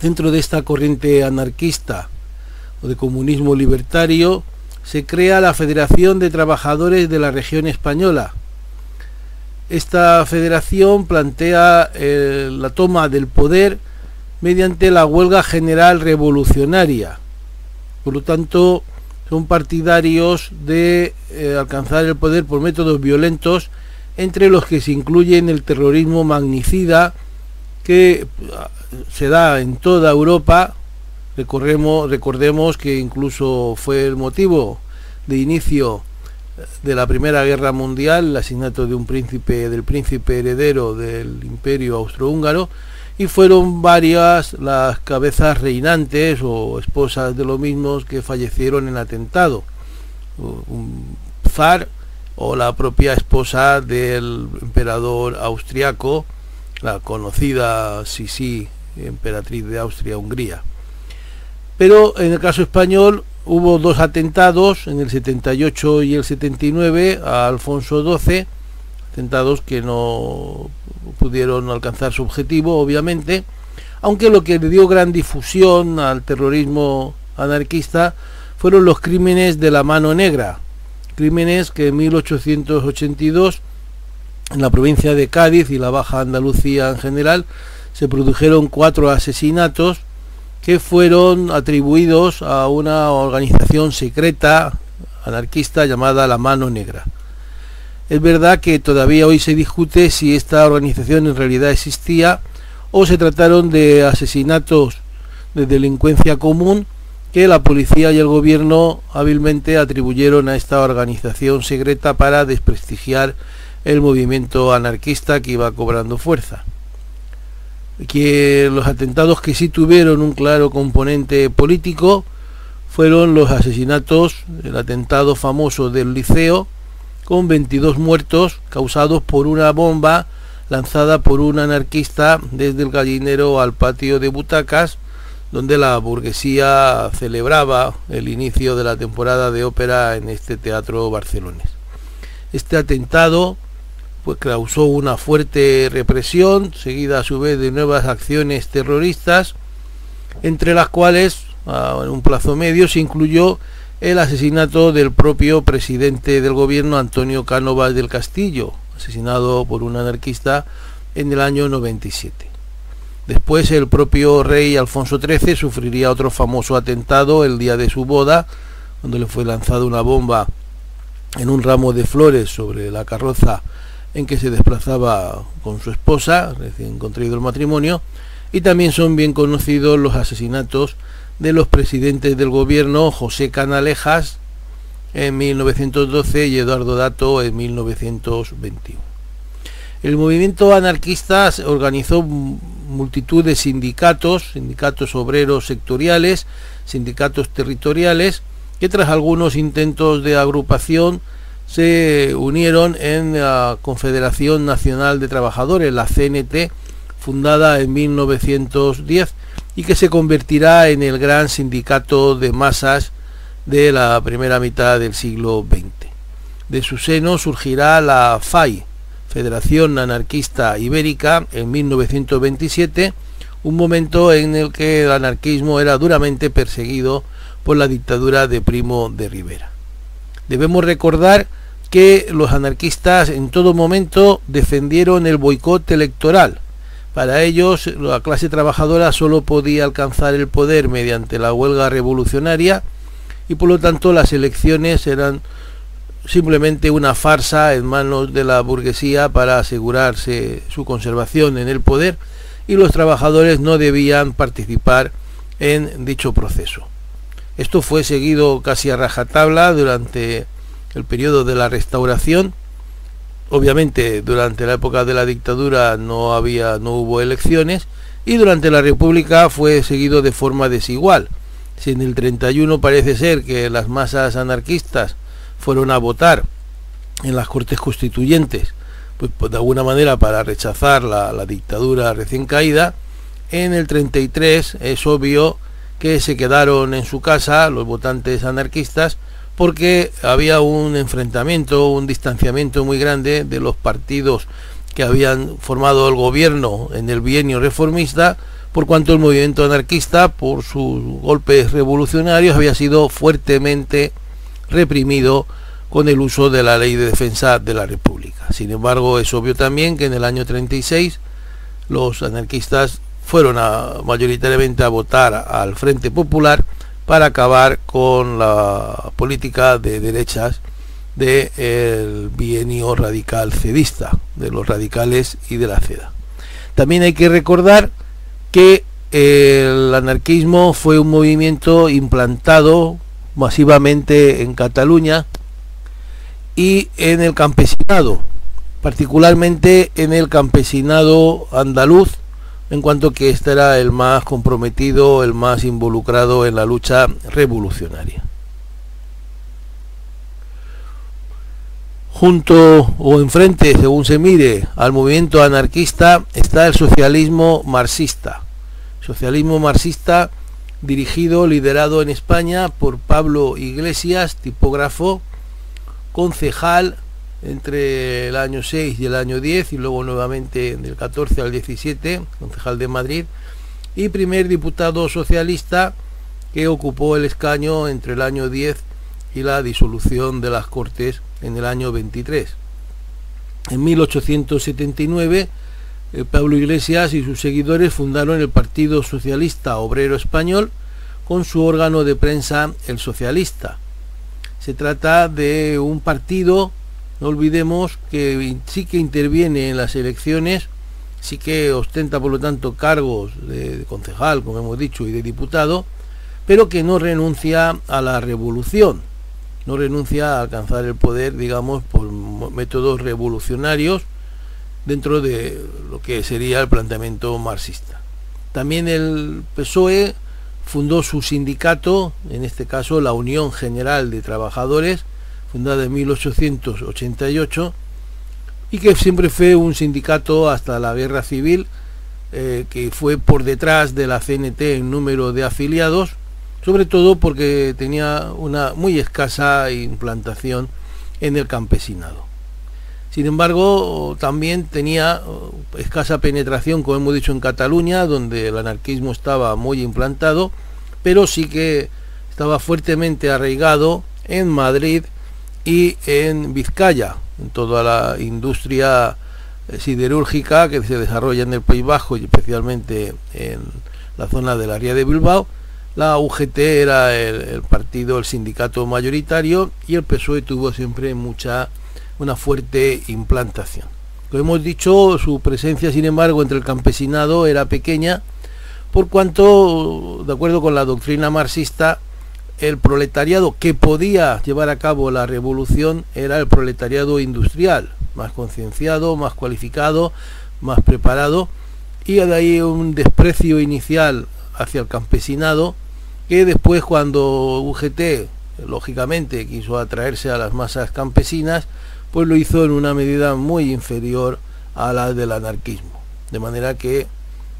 Dentro de esta corriente anarquista o de comunismo libertario se crea la Federación de Trabajadores de la Región Española. Esta federación plantea eh, la toma del poder mediante la huelga general revolucionaria. Por lo tanto, son partidarios de eh, alcanzar el poder por métodos violentos, entre los que se incluyen el terrorismo magnicida, que se da en toda Europa. Recordemos, que incluso fue el motivo de inicio de la Primera Guerra Mundial, el asesinato de un príncipe, del príncipe heredero del Imperio Austrohúngaro, y fueron varias las cabezas reinantes o esposas de los mismos que fallecieron en atentado. Un zar o la propia esposa del emperador austriaco, la conocida Sisi emperatriz de Austria-Hungría. Pero en el caso español hubo dos atentados en el 78 y el 79 a Alfonso XII, atentados que no pudieron alcanzar su objetivo, obviamente, aunque lo que le dio gran difusión al terrorismo anarquista fueron los crímenes de la mano negra, crímenes que en 1882 en la provincia de Cádiz y la Baja Andalucía en general se produjeron cuatro asesinatos que fueron atribuidos a una organización secreta anarquista llamada La Mano Negra. Es verdad que todavía hoy se discute si esta organización en realidad existía o se trataron de asesinatos de delincuencia común que la policía y el gobierno hábilmente atribuyeron a esta organización secreta para desprestigiar el movimiento anarquista que iba cobrando fuerza. Que los atentados que sí tuvieron un claro componente político fueron los asesinatos, el atentado famoso del liceo, con 22 muertos causados por una bomba lanzada por un anarquista desde el gallinero al patio de butacas, donde la burguesía celebraba el inicio de la temporada de ópera en este teatro barcelonés. Este atentado pues causó una fuerte represión, seguida a su vez de nuevas acciones terroristas, entre las cuales en un plazo medio se incluyó el asesinato del propio presidente del gobierno Antonio Cánovas del Castillo, asesinado por un anarquista en el año 97. Después el propio rey Alfonso XIII sufriría otro famoso atentado el día de su boda, cuando le fue lanzada una bomba en un ramo de flores sobre la carroza en que se desplazaba con su esposa, recién contraído el matrimonio, y también son bien conocidos los asesinatos de los presidentes del gobierno José Canalejas en 1912 y Eduardo Dato en 1921. El movimiento anarquista organizó multitud de sindicatos, sindicatos obreros sectoriales, sindicatos territoriales, que tras algunos intentos de agrupación se unieron en la Confederación Nacional de Trabajadores, la CNT, fundada en 1910 y que se convertirá en el gran sindicato de masas de la primera mitad del siglo XX. De su seno surgirá la FAI, Federación Anarquista Ibérica en 1927, un momento en el que el anarquismo era duramente perseguido por la dictadura de Primo de Rivera. Debemos recordar que los anarquistas en todo momento defendieron el boicot electoral. Para ellos la clase trabajadora solo podía alcanzar el poder mediante la huelga revolucionaria y por lo tanto las elecciones eran simplemente una farsa en manos de la burguesía para asegurarse su conservación en el poder y los trabajadores no debían participar en dicho proceso. Esto fue seguido casi a rajatabla durante el periodo de la restauración. Obviamente durante la época de la dictadura no había no hubo elecciones y durante la República fue seguido de forma desigual. Si en el 31 parece ser que las masas anarquistas fueron a votar en las Cortes Constituyentes, pues, pues de alguna manera para rechazar la, la, dictadura recién caída, en el 33 es obvio que se quedaron en su casa los votantes anarquistas porque había un enfrentamiento, un distanciamiento muy grande de los partidos que habían formado el gobierno en el bienio reformista, por cuanto el movimiento anarquista, por sus golpes revolucionarios, había sido fuertemente reprimido con el uso de la ley de defensa de la República. Sin embargo, es obvio también que en el año 36 los anarquistas fueron mayoritariamente a votar al Frente Popular para acabar con la política de derechas del bienio radical cedista, de los radicales y de la CEDA. También hay que recordar que el anarquismo fue un movimiento implantado masivamente en Cataluña y en el campesinado, particularmente en el campesinado andaluz, en cuanto que este era el más comprometido, el más involucrado en la lucha revolucionaria. Junto o enfrente, según se mire, al movimiento anarquista está el socialismo marxista. socialismo marxista dirigido, liderado en España por Pablo Iglesias, tipógrafo, concejal entre el año 6 y el año 10 y luego nuevamente del 14 al 17, concejal de Madrid, y primer diputado socialista que ocupó el escaño entre el año 10 y la disolución de las Cortes en el año 23. En 1879, eh, Pablo Iglesias y sus seguidores fundaron el Partido Socialista Obrero Español con su órgano de prensa El Socialista. Se trata de un partido, no olvidemos, que sí que interviene en las elecciones, sí que ostenta por lo tanto cargos de concejal, como hemos dicho, y de diputado, pero que no renuncia a la revolución, no renuncia a alcanzar el poder, digamos, por métodos revolucionarios dentro de lo que sería el planteamiento marxista. También el PSOE fundó su sindicato, en este caso la Unión General de Trabajadores, fundada en 1888, y que siempre fue un sindicato hasta la guerra civil, eh, que fue por detrás de la CNT en número de afiliados, sobre todo porque tenía una muy escasa implantación en el campesinado. Sin embargo, también tenía uh, escasa penetración, como hemos dicho, en Cataluña, donde el anarquismo estaba muy implantado, pero sí que estaba fuertemente arraigado en Madrid y en Vizcaya, en toda la industria eh, siderúrgica que se desarrolla en el País Bajo y especialmente en la zona de la Ría de Bilbao, la UGT era el, partido, el sindicato mayoritario y el PSOE tuvo siempre mucha, una fuerte implantación. Como hemos dicho, su presencia, sin embargo, entre el campesinado era pequeña, por cuanto, de acuerdo con la doctrina marxista, el proletariado que podía llevar a cabo la revolución era el proletariado industrial, más concienciado, más cualificado, más preparado, y de ahí un desprecio inicial hacia el campesinado, que después cuando UGT, lógicamente, quiso atraerse a las masas campesinas, pues lo hizo en una medida muy inferior a la del anarquismo. De manera que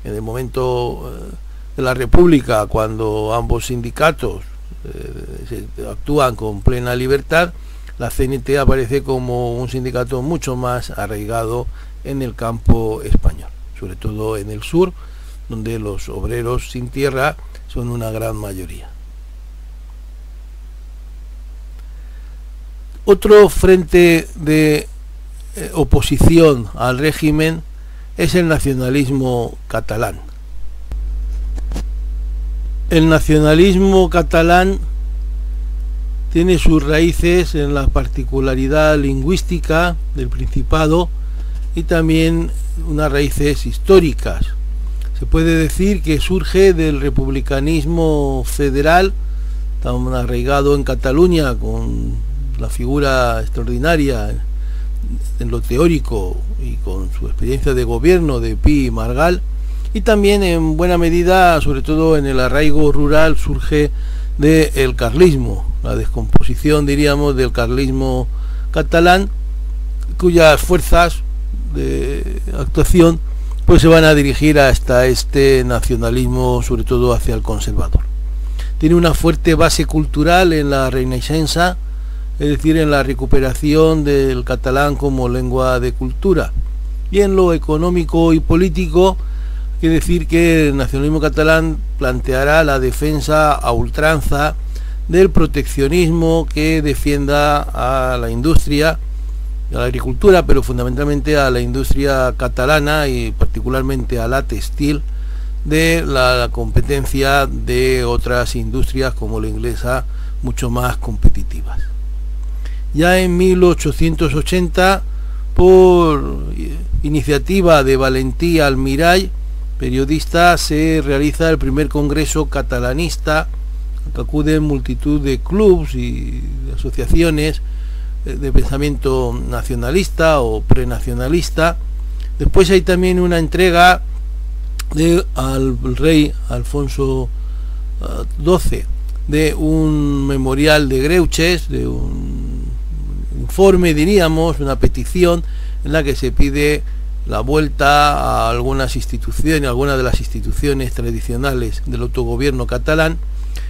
en el momento eh, de la República, cuando ambos sindicatos eh, actúan con plena libertad, la CNT aparece como un sindicato mucho más arraigado en el campo español, sobre todo en el sur, donde los obreros sin tierra son una gran mayoría. Otro frente de eh, oposición al régimen es el nacionalismo catalán. El nacionalismo catalán tiene sus raíces en la particularidad lingüística del Principado y también unas raíces históricas. Se puede decir que surge del republicanismo federal, tan arraigado en Cataluña con la figura extraordinaria en lo teórico y con su experiencia de gobierno de Pi Margal, y también en buena medida, sobre todo en el arraigo rural, surge del carlismo, la descomposición, diríamos, del carlismo catalán, cuyas fuerzas de actuación pues se van a dirigir hasta este nacionalismo, sobre todo hacia el conservador. Tiene una fuerte base cultural en la Renaissance, es decir, en la recuperación del catalán como lengua de cultura. Y en lo económico y político, que decir que el nacionalismo catalán planteará la defensa a ultranza del proteccionismo que defienda a la industria a la agricultura, pero fundamentalmente a la industria catalana y particularmente a la textil, de la, competencia de otras industrias como la inglesa, mucho más competitivas. Ya en 1880, por iniciativa de Valentí Almiray, periodista, se realiza el primer congreso catalanista, que acuden multitud de clubes y asociaciones eh, de pensamiento nacionalista o prenacionalista. Después hay también una entrega al rey Alfonso XII eh, de un memorial de Greuches, de un informe, diríamos, una petición en la que se pide la vuelta a algunas instituciones, algunas de las instituciones tradicionales del autogobierno catalán,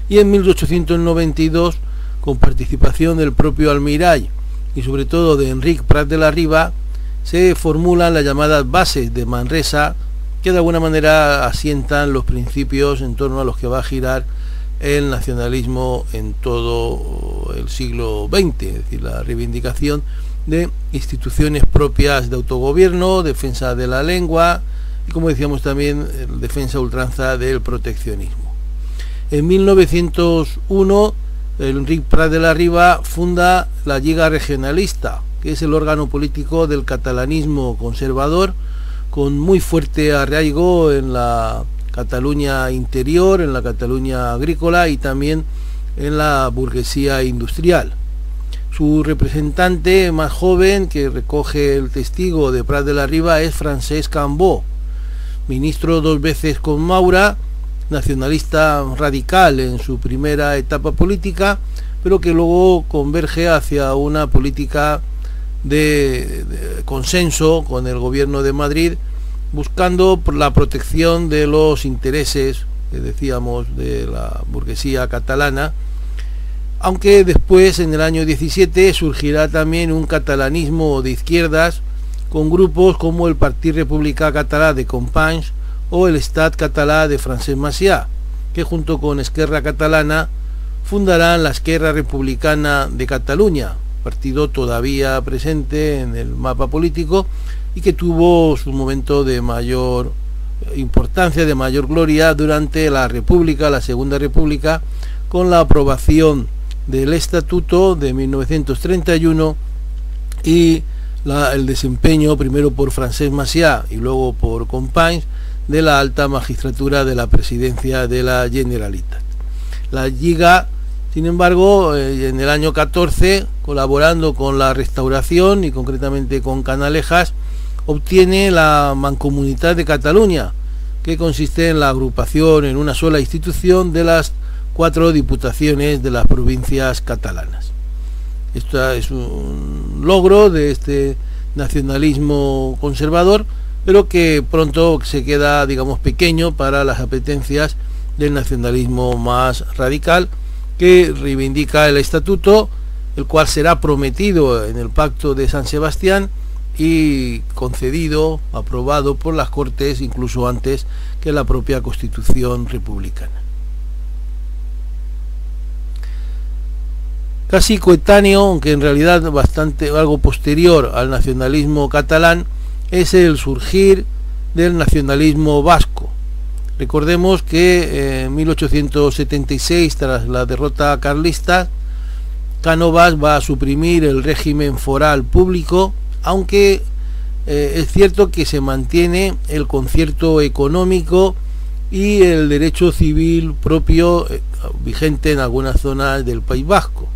y en 1892, con participación del propio Almirall y sobre todo de Enric Prat de la Riva, se formulan las llamadas bases de Manresa, que de alguna manera asientan los principios en torno a los que va a girar el nacionalismo en todo el siglo XX, es decir, la reivindicación de instituciones propias de autogobierno, defensa de la lengua y, como decíamos también, defensa ultranza del proteccionismo. En 1901, Enrique Prat de la Riva funda la Liga Regionalista, que es el órgano político del catalanismo conservador, con muy fuerte arraigo en la Cataluña interior, en la Cataluña agrícola y también en la burguesía industrial. Su representante más joven que recoge el testigo de Prat de la Riva es Francesc Cambó, ministro dos veces con Maura, nacionalista radical en su primera etapa política, pero que luego converge hacia una política de, consenso con el gobierno de Madrid, buscando la protección de los intereses, que decíamos, de la burguesía catalana, aunque después, en el año 17, surgirá también un catalanismo de izquierdas con grupos como el Partido Republicà Català de Companys o el Estat Català de Francesc Macià, que junto con Esquerra Catalana fundarán la Esquerra Republicana de Cataluña, partido todavía presente en el mapa político y que tuvo su momento de mayor importancia, de mayor gloria durante la República, la Segunda República, con la aprobación del Estatuto de 1931 y el desempeño primero por Francesc Macià y luego por Companys de la alta magistratura de la presidencia de la Generalitat. La Liga, sin embargo, eh, en el año 14, colaborando con la restauración y concretamente con Canalejas, obtiene la Mancomunidad de Cataluña, que consiste en la agrupación en una sola institución de las cuatro diputaciones de las provincias catalanas. Esto es un logro de este nacionalismo conservador pero que pronto se queda, digamos, pequeño para las apetencias del nacionalismo más radical, que reivindica el estatuto, el cual será prometido en el pacto de San Sebastián y concedido, aprobado por las Cortes incluso antes que la propia Constitución republicana. Casi coetáneo, aunque en realidad bastante algo posterior al nacionalismo catalán, es el surgir del nacionalismo vasco. Recordemos que eh, en 1876, tras la derrota carlista, Cánovas va a suprimir el régimen foral público, aunque eh, es cierto que se mantiene el concierto económico y el derecho civil propio eh, vigente en algunas zonas del País Vasco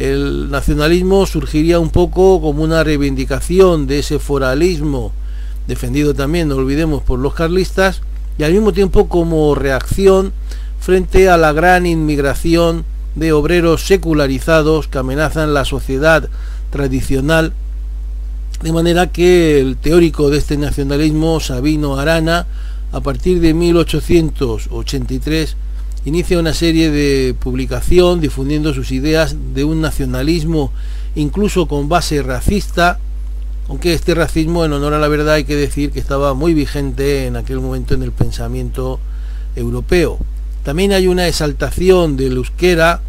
el nacionalismo surgiría un poco como una reivindicación de ese foralismo defendido también, no olvidemos, por los carlistas, y al mismo tiempo como reacción frente a la gran inmigración de obreros secularizados que amenazan la sociedad tradicional, de manera que el teórico de este nacionalismo, Sabino Arana, a partir de 1883, inicia una serie de publicación difundiendo sus ideas de un nacionalismo incluso con base racista, aunque este racismo en honor a la verdad hay que decir que estaba muy vigente en aquel momento en el pensamiento europeo. También hay una exaltación del euskera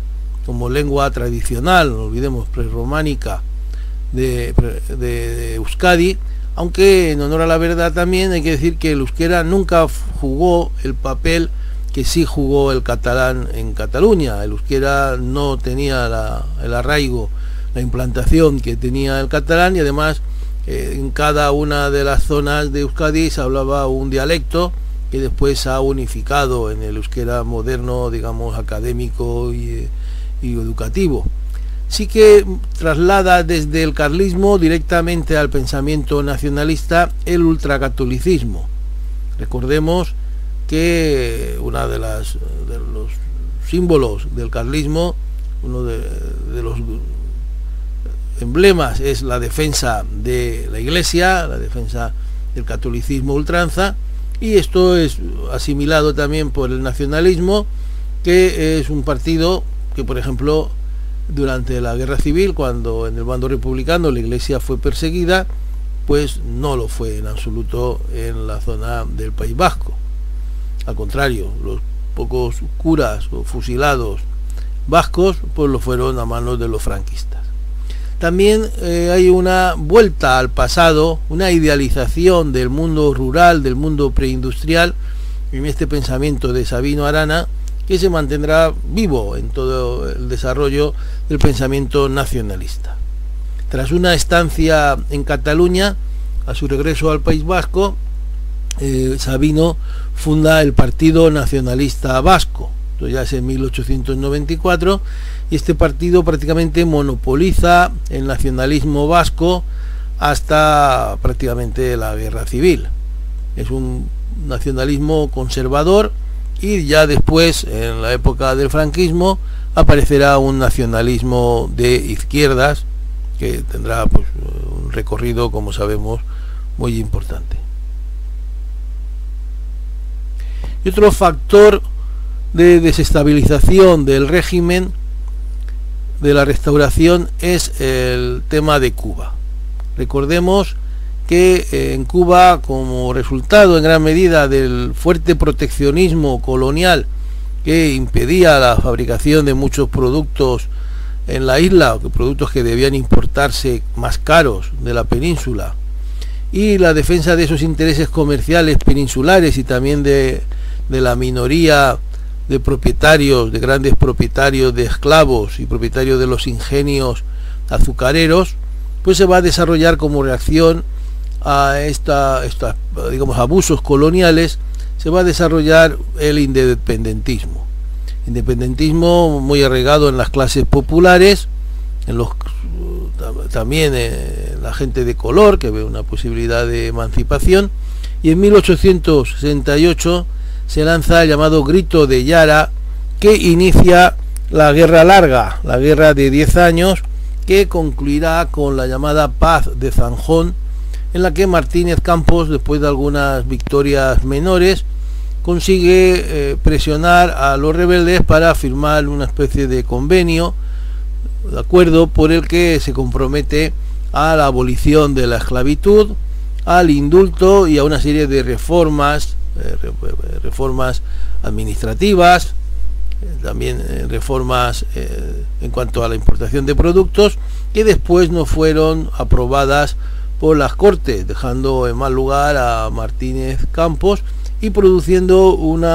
como lengua tradicional, no olvidemos, prerrománica de, de Euskadi, aunque en honor a la verdad también hay que decir que el euskera nunca jugó el papel que sí jugó el catalán en Cataluña. El euskera no tenía el arraigo, la implantación que tenía el catalán y además eh, en cada una de las zonas de Euskadi se hablaba un dialecto que después ha unificado en el euskera moderno, digamos, académico y, y educativo. Sí que traslada desde el carlismo directamente al pensamiento nacionalista el ultracatolicismo. Recordemos que una de los símbolos del carlismo, uno de, los emblemas es la defensa de la iglesia, la defensa del catolicismo ultranza, y esto es asimilado también por el nacionalismo, que es un partido que, por ejemplo, durante la guerra civil, cuando en el bando republicano la iglesia fue perseguida, pues no lo fue en absoluto en la zona del País Vasco. Al contrario, los pocos curas o fusilados vascos, pues lo fueron a manos de los franquistas. También eh, hay una vuelta al pasado, una idealización del mundo rural, del mundo preindustrial, en este pensamiento de Sabino Arana, que se mantendrá vivo en todo el desarrollo del pensamiento nacionalista. Tras una estancia en Cataluña, a su regreso al País Vasco, eh, Sabino funda el Partido Nacionalista Vasco, ya es en 1894, y este partido prácticamente monopoliza el nacionalismo vasco hasta prácticamente la guerra civil. Es un nacionalismo conservador y ya después, en la época del franquismo, aparecerá un nacionalismo de izquierdas que tendrá pues, un recorrido, como sabemos, muy importante. Y otro factor de desestabilización del régimen de la restauración es el tema de Cuba. Recordemos que eh, en Cuba, como resultado en gran medida del fuerte proteccionismo colonial que impedía la fabricación de muchos productos en la isla, productos que debían importarse más caros de la península, y la defensa de esos intereses comerciales peninsulares y también de, de la minoría de propietarios, de grandes propietarios de esclavos y propietarios de los ingenios azucareros, pues se va a desarrollar como reacción a esta, digamos, abusos coloniales, se va a desarrollar el independentismo. Independentismo muy arraigado en las clases populares, en los también en la gente de color, que ve una posibilidad de emancipación, y en 1868 se lanza el llamado Grito de Yara, que inicia la guerra larga, la guerra de 10 años, que concluirá con la llamada Paz de Zanjón, en la que Martínez Campos, después de algunas victorias menores, consigue eh, presionar a los rebeldes para firmar una especie de convenio, de acuerdo por el que se compromete a la abolición de la esclavitud, al indulto y a una serie de reformas, reformas administrativas, eh, también reformas en cuanto a la importación de productos que después no fueron aprobadas por las Cortes, dejando en mal lugar a Martínez Campos y produciendo un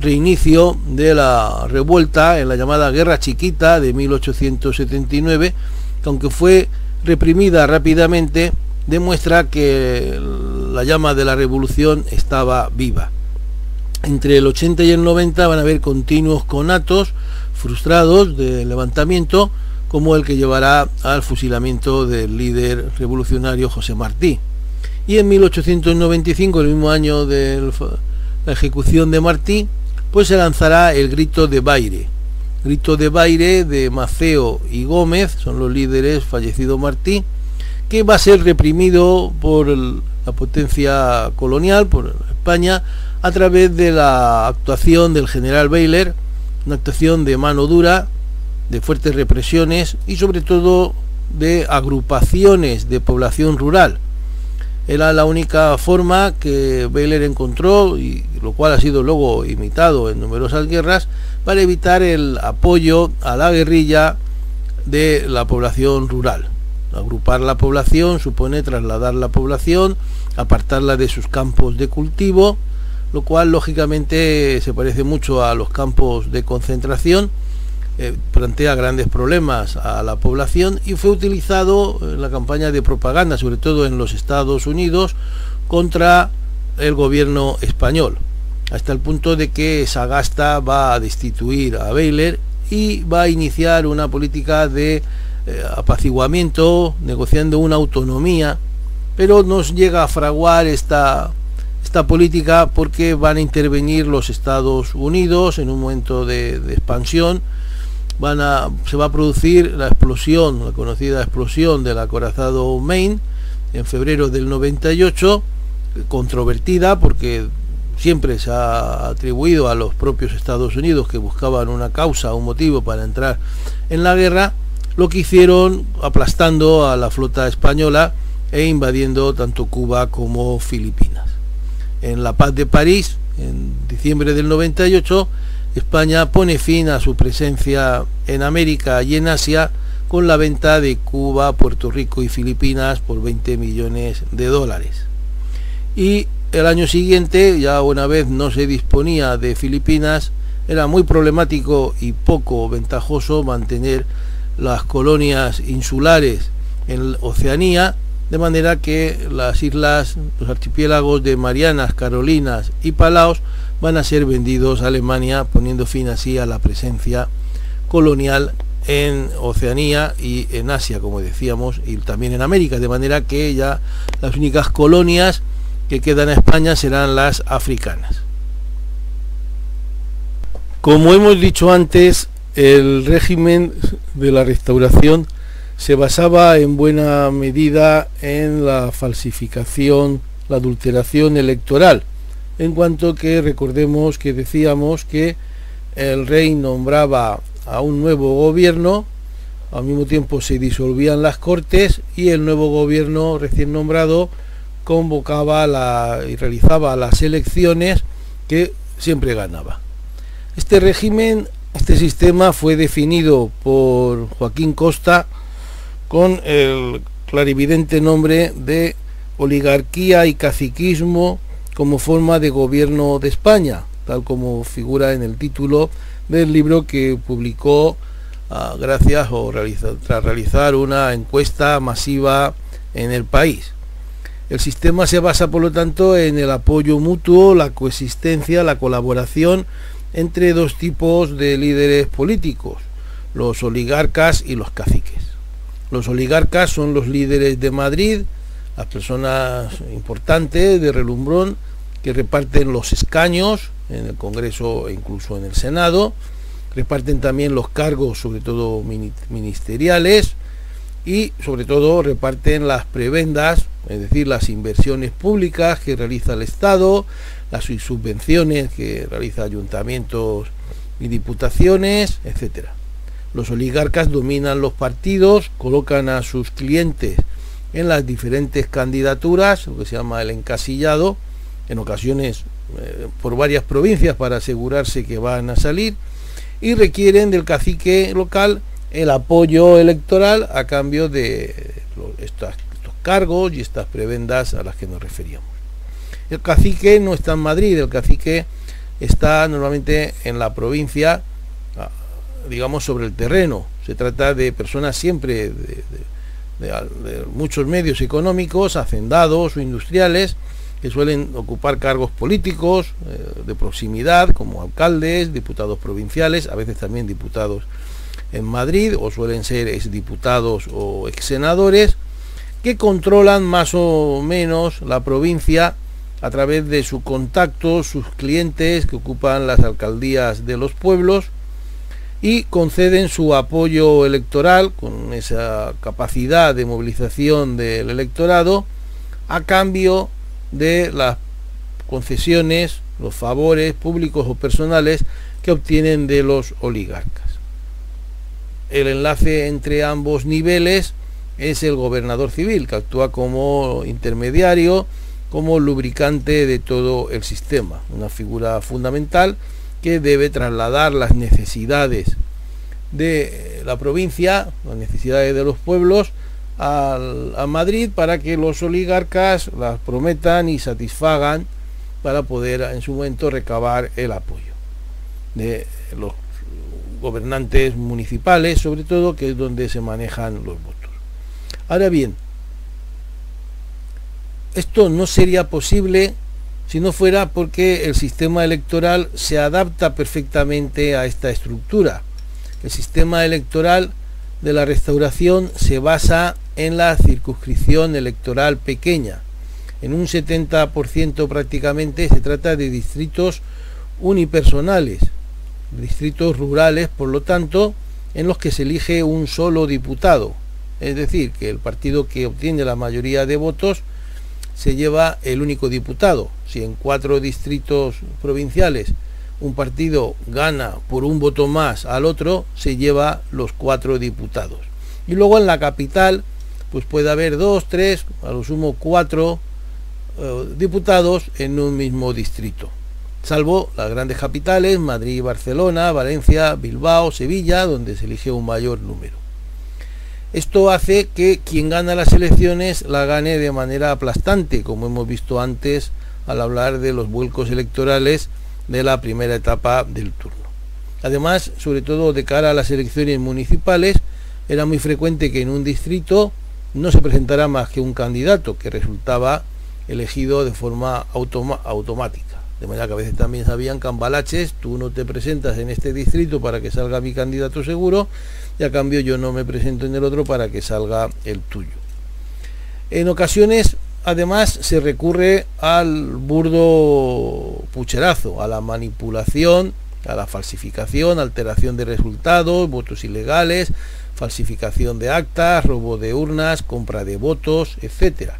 reinicio de la revuelta en la llamada Guerra Chiquita de 1879, que aunque fue reprimida rápidamente, demuestra que la llama de la revolución estaba viva. Entre el 80 y el 90 van a haber continuos conatos frustrados de levantamiento, como el que llevará al fusilamiento del líder revolucionario José Martí. Y en 1895, el mismo año de la ejecución de Martí, pues se lanzará el grito de Baire. Grito de Baire de Maceo y Gómez, son los líderes fallecido Martí, que va a ser reprimido por la potencia colonial, por España, a través de la actuación del general Baylor, una actuación de mano dura de fuertes represiones y sobre todo de agrupaciones de población rural. Era la única forma que Baylor encontró, y lo cual ha sido luego imitado en numerosas guerras, para evitar el apoyo a la guerrilla de la población rural. Agrupar la población supone trasladar la población, apartarla de sus campos de cultivo, lo cual lógicamente se parece mucho a los campos de concentración, eh, plantea grandes problemas a la población y fue utilizado en la campaña de propaganda, sobre todo en los Estados Unidos, contra el gobierno español, hasta el punto de que Sagasta va a destituir a Baylor y va a iniciar una política de eh, apaciguamiento, negociando una autonomía, pero no llega a fraguar esta, esta política porque van a intervenir los Estados Unidos en un momento de expansión, se va a producir la explosión, la conocida explosión del acorazado Maine en febrero del 98 controvertida porque siempre se ha atribuido a los propios Estados Unidos que buscaban una causa, un motivo para entrar en la guerra, lo que hicieron aplastando a la flota española e invadiendo tanto Cuba como Filipinas. En la paz de París, en diciembre del 98, España pone fin a su presencia en América y en Asia con la venta de Cuba, Puerto Rico y Filipinas por 20 millones de dólares. Y el año siguiente, ya una vez no se disponía de Filipinas, era muy problemático y poco ventajoso mantener las colonias insulares en Oceanía, de manera que las islas, los archipiélagos de Marianas, Carolinas y Palaos van a ser vendidos a Alemania, poniendo fin así a la presencia colonial en Oceanía y en Asia, como decíamos, y también en América, de manera que ya las únicas colonias que quedan en España serán las africanas. Como hemos dicho antes, el régimen de la restauración se basaba en buena medida en la falsificación, la adulteración electoral, en cuanto que recordemos que decíamos que el rey nombraba a un nuevo gobierno, al mismo tiempo se disolvían las cortes y el nuevo gobierno recién nombrado convocaba y realizaba las elecciones que siempre ganaba. Este régimen este sistema fue definido por Joaquín Costa con el clarividente nombre de oligarquía y caciquismo como forma de gobierno de España, tal como figura en el título del libro que publicó ah, gracias o tras realizar una encuesta masiva en el país. El sistema se basa, por lo tanto, en el apoyo mutuo, la coexistencia, la colaboración entre dos tipos de líderes políticos, los oligarcas y los caciques. Los oligarcas son los líderes de Madrid, las personas importantes de relumbrón que reparten los escaños en el Congreso e incluso en el Senado, reparten también los cargos, sobre todo ministeriales, y sobre todo reparten las prebendas, es decir, las inversiones públicas que realiza el Estado, las subvenciones que realiza ayuntamientos y diputaciones, etcétera. Los oligarcas dominan los partidos, colocan a sus clientes en las diferentes candidaturas, lo que se llama el encasillado, en ocasiones eh, por varias provincias para asegurarse que van a salir, y requieren del cacique local el apoyo electoral a cambio de estos cargos y estas prebendas a las que nos referíamos. El cacique no está en Madrid, el cacique está normalmente en la provincia, digamos, sobre el terreno. Se trata de personas siempre de, muchos medios económicos, hacendados o industriales, que suelen ocupar cargos políticos eh, de proximidad, como alcaldes, diputados provinciales, a veces también diputados en Madrid, o suelen ser exdiputados o exsenadores, que controlan más o menos la provincia a través de su contacto, sus clientes que ocupan las alcaldías de los pueblos y conceden su apoyo electoral con esa capacidad de movilización del electorado a cambio de las concesiones, los favores públicos o personales que obtienen de los oligarcas. El enlace entre ambos niveles es el gobernador civil, que actúa como intermediario como lubricante de todo el sistema, una figura fundamental que debe trasladar las necesidades de la provincia, las necesidades de los pueblos, a Madrid para que los oligarcas las prometan y satisfagan para poder en su momento recabar el apoyo de los gobernantes municipales, sobre todo, que es donde se manejan los votos. Ahora bien, esto no sería posible si no fuera porque el sistema electoral se adapta perfectamente a esta estructura. El sistema electoral de la restauración se basa en la circunscripción electoral pequeña. En un 70% prácticamente se trata de distritos unipersonales, distritos rurales, por lo tanto, en los que se elige un solo diputado. Es decir, que el partido que obtiene la mayoría de votos se lleva el único diputado. Si en cuatro distritos provinciales un partido gana por un voto más al otro, se lleva los cuatro diputados. Y luego en la capital, pues puede haber dos, tres, a lo sumo cuatro eh, diputados en un mismo distrito. Salvo las grandes capitales, Madrid, Barcelona, Valencia, Bilbao, Sevilla, donde se elige un mayor número. Esto hace que quien gana las elecciones la gane de manera aplastante, como hemos visto antes al hablar de los vuelcos electorales de la primera etapa del turno. Además, sobre todo de cara a las elecciones municipales, era muy frecuente que en un distrito no se presentara más que un candidato que resultaba elegido de forma automática. De manera que a veces también sabían cambalaches, tú no te presentas en este distrito para que salga mi candidato seguro y a cambio yo no me presento en el otro para que salga el tuyo. En ocasiones, además, se recurre al burdo pucherazo, a la manipulación, a la falsificación, alteración de resultados, votos ilegales, falsificación de actas, robo de urnas, compra de votos, etc.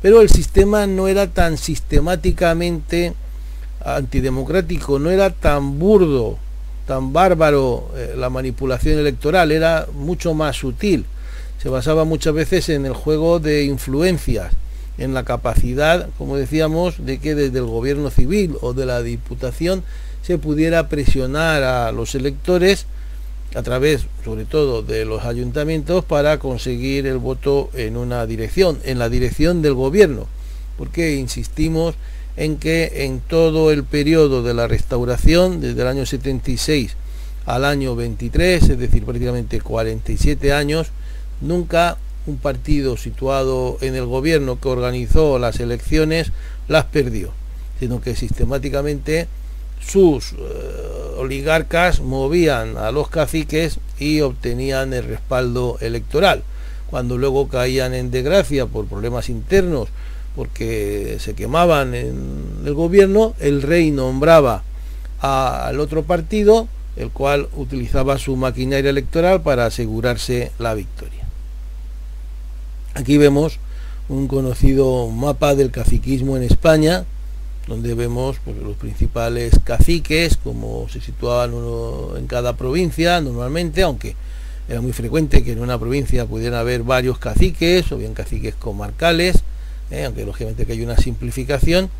Pero el sistema no era tan sistemáticamente antidemocrático, no era tan burdo tan bárbaro eh, la manipulación electoral, era mucho más sutil. Se basaba muchas veces en el juego de influencias, en la capacidad, como decíamos, de que desde el gobierno civil o de la diputación se pudiera presionar a los electores a través, sobre todo, de los ayuntamientos para conseguir el voto en una dirección, en la dirección del gobierno. Porque insistimos en que en todo el periodo de la restauración, desde el año 76 al año 23, es decir, prácticamente 47 años, nunca un partido situado en el gobierno que organizó las elecciones las perdió, sino que sistemáticamente sus eh, oligarcas movían a los caciques y obtenían el respaldo electoral. Cuando luego caían en desgracia por problemas internos porque se quemaban en el gobierno, el rey nombraba al otro partido, el cual utilizaba su maquinaria electoral para asegurarse la victoria. Aquí vemos un conocido mapa del caciquismo en España, donde vemos pues, los principales caciques, como se situaban uno en cada provincia normalmente, aunque era muy frecuente que en una provincia pudieran haber varios caciques, o bien caciques comarcales, ¿eh? aunque lógicamente que hay una simplificación,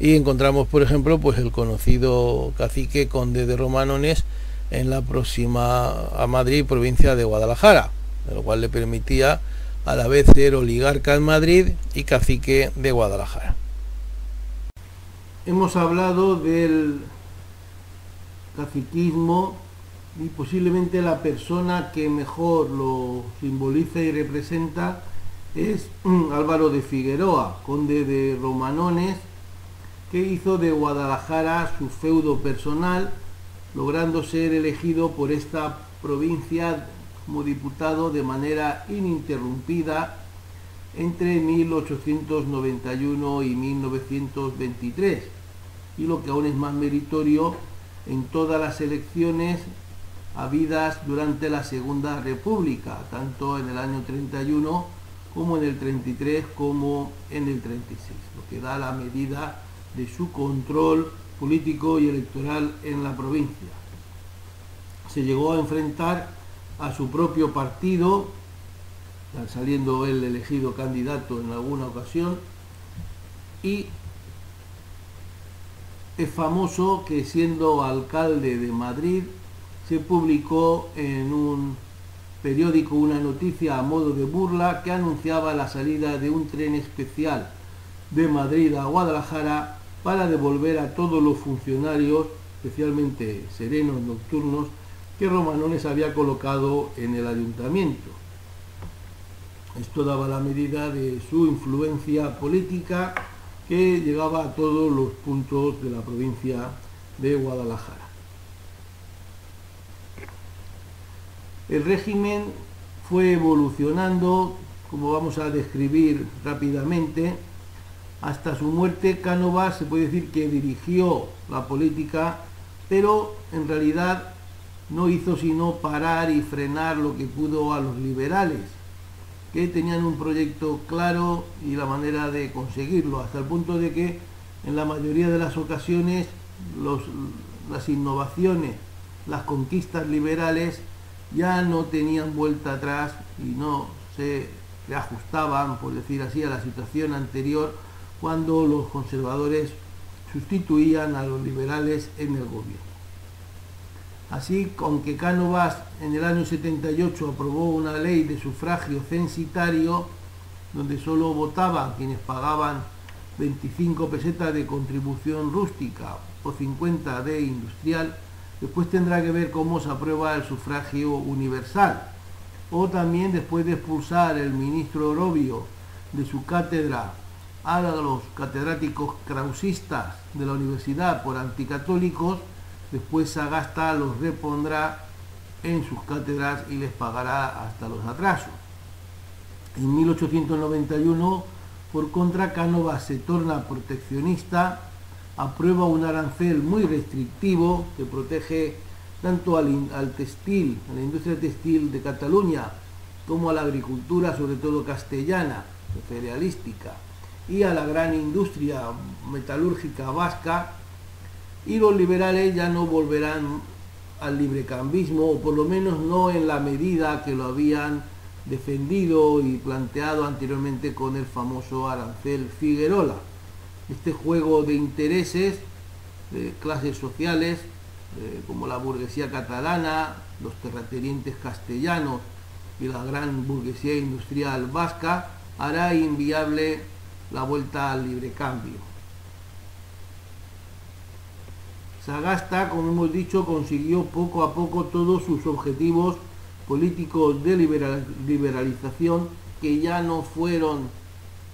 y encontramos, por ejemplo, pues el conocido cacique conde de Romanones en la próxima a Madrid, provincia de Guadalajara, lo cual le permitía a la vez ser oligarca en Madrid y cacique de Guadalajara. Hemos hablado del caciquismo y posiblemente la persona que mejor lo simboliza y representa es Álvaro de Figueroa, conde de Romanones, que hizo de Guadalajara su feudo personal, logrando ser elegido por esta provincia como diputado de manera ininterrumpida entre 1891 y 1923, y lo que aún es más meritorio, en todas las elecciones habidas durante la Segunda República, tanto en el año 31 como en el 33 como en el 36, lo que da la medida de su control político y electoral en la provincia. Se llegó a enfrentar a su propio partido, saliendo él elegido candidato en alguna ocasión, y es famoso que siendo alcalde de Madrid se publicó en un periódico una noticia a modo de burla que anunciaba la salida de un tren especial de Madrid a Guadalajara para devolver a todos los funcionarios, especialmente serenos nocturnos, que Romanones había colocado en el ayuntamiento. Esto daba la medida de su influencia política que llegaba a todos los puntos de la provincia de Guadalajara. El régimen fue evolucionando, como vamos a describir rápidamente, hasta su muerte Cánovas se puede decir que dirigió la política, pero en realidad no hizo sino parar y frenar lo que pudo a los liberales. que tenían un proyecto claro y la manera de conseguirlo, hasta el punto de que en la mayoría de las ocasiones las innovaciones, las conquistas liberales ya no tenían vuelta atrás y no se ajustaban, por decir así, a la situación anterior cuando los conservadores sustituían a los liberales en el gobierno. Así, aunque Cánovas en el año 78 aprobó una ley de sufragio censitario, donde solo votaban quienes pagaban 25 pesetas de contribución rústica o 50 de industrial, después tendrá que ver cómo se aprueba el sufragio universal. O también después de expulsar el ministro Orobio de su cátedra a los catedráticos krausistas de la universidad por anticatólicos, después Sagasta los repondrá en sus cátedras y les pagará hasta los atrasos. En 1891, por contra, Cánovas se torna proteccionista, aprueba un arancel muy restrictivo que protege tanto al, al textil, a la industria textil de Cataluña, como a la agricultura, sobre todo castellana, cerealística, y a la gran industria metalúrgica vasca, y los liberales ya no volverán al librecambismo, o por lo menos no en la medida que lo habían defendido y planteado anteriormente con el famoso arancel Figuerola. Este juego de intereses de clases sociales, eh, como la burguesía catalana, los terratenientes castellanos y la gran burguesía industrial vasca, hará inviable la vuelta al librecambio. Sagasta, como hemos dicho, consiguió poco a poco todos sus objetivos políticos de liberalización que ya no fueron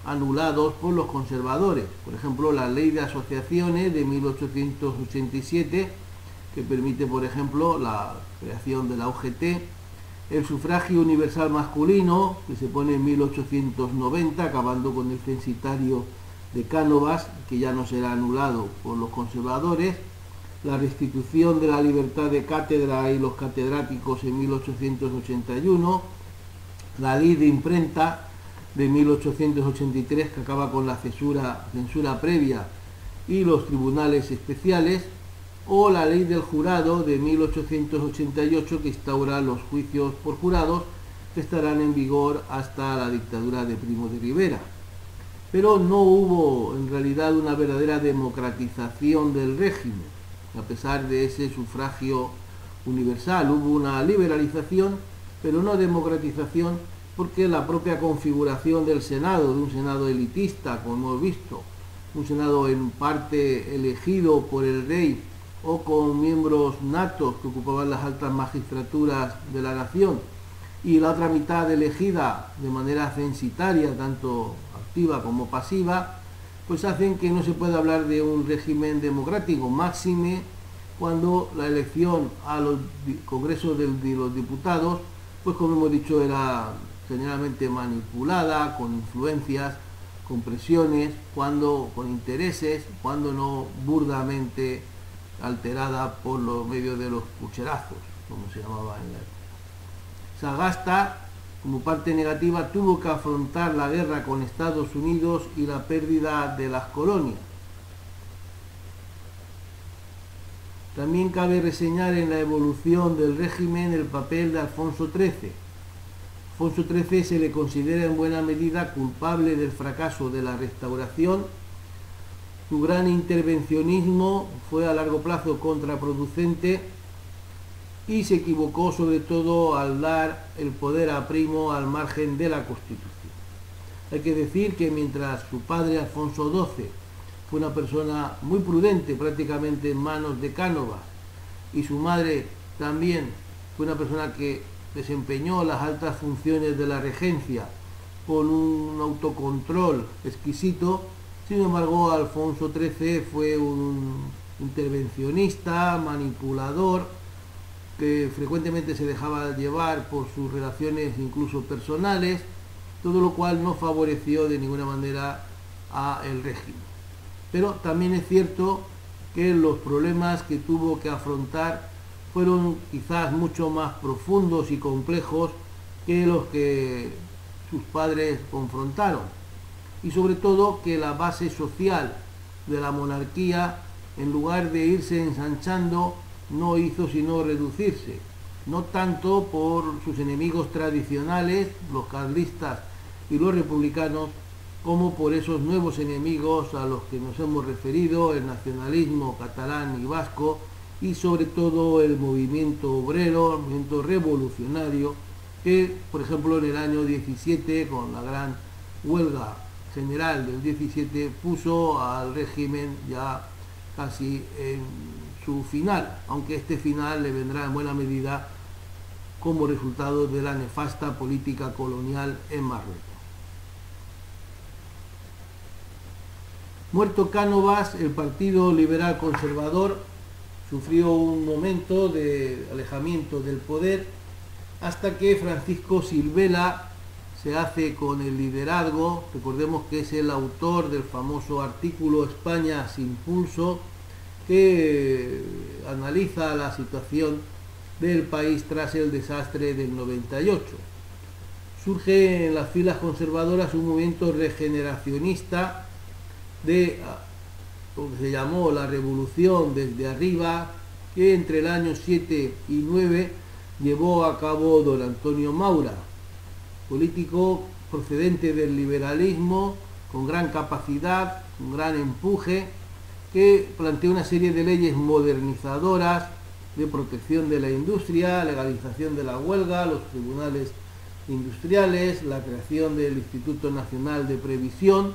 anulados por los conservadores. Por ejemplo, la ley de asociaciones de 1887, que permite, por ejemplo, la creación de la UGT, el sufragio universal masculino, que se pone en 1890, acabando con el censitario de Cánovas, que ya no será anulado por los conservadores, la restitución de la libertad de cátedra y los catedráticos en 1881, la ley de imprenta de 1883 que acaba con la censura, previa y los tribunales especiales, o la ley del jurado de 1888 que instaura los juicios por jurados que estarán en vigor hasta la dictadura de Primo de Rivera. Pero no hubo en realidad una verdadera democratización del régimen a pesar de ese sufragio universal. Hubo una liberalización, pero no democratización, porque la propia configuración del Senado, de un Senado elitista, como hemos visto, un Senado en parte elegido por el rey o con miembros natos que ocupaban las altas magistraturas de la nación, y la otra mitad elegida de manera censitaria, tanto activa como pasiva, pues hacen que no se pueda hablar de un régimen democrático, máxime cuando la elección a los congresos de, los diputados, pues como hemos dicho, era generalmente manipulada, con influencias, con presiones, cuando con intereses, cuando no burdamente alterada por los medios de los pucherazos, como se llamaba en la época. Sagasta como parte negativa, tuvo que afrontar la guerra con Estados Unidos y la pérdida de las colonias. También cabe reseñar en la evolución del régimen el papel de Alfonso XIII. Alfonso XIII se le considera en buena medida culpable del fracaso de la restauración. Su gran intervencionismo fue a largo plazo contraproducente y se equivocó sobre todo al dar el poder a Primo al margen de la Constitución. Hay que decir que mientras su padre Alfonso XII fue una persona muy prudente prácticamente en manos de Cánovas y su madre también fue una persona que desempeñó las altas funciones de la regencia con un autocontrol exquisito, sin embargo Alfonso XIII fue un intervencionista, manipulador, que frecuentemente se dejaba llevar por sus relaciones incluso personales, todo lo cual no favoreció de ninguna manera a el régimen. Pero también es cierto que los problemas que tuvo que afrontar fueron quizás mucho más profundos y complejos que los que sus padres confrontaron. Y sobre todo que la base social de la monarquía en lugar de irse ensanchando no hizo sino reducirse, no tanto por sus enemigos tradicionales, los carlistas y los republicanos, como por esos nuevos enemigos a los que nos hemos referido, el nacionalismo catalán y vasco, y sobre todo el movimiento obrero, el movimiento revolucionario, que por ejemplo en el año 17, con la gran huelga general del 17, puso al régimen ya casi en su final, aunque este final le vendrá en buena medida como resultado de la nefasta política colonial en Marruecos. Muerto Cánovas, el Partido Liberal Conservador sufrió un momento de alejamiento del poder hasta que Francisco Silvela se hace con el liderazgo, recordemos que es el autor del famoso artículo España sin pulso, que analiza la situación del país tras el desastre del 98. Surge en las filas conservadoras un movimiento regeneracionista de lo que se llamó la revolución desde arriba, que entre el año 7 y 9 llevó a cabo don Antonio Maura, político procedente del liberalismo, con gran capacidad, con gran empuje, que planteó una serie de leyes modernizadoras de protección de la industria, legalización de la huelga, los tribunales industriales, la creación del Instituto Nacional de Previsión,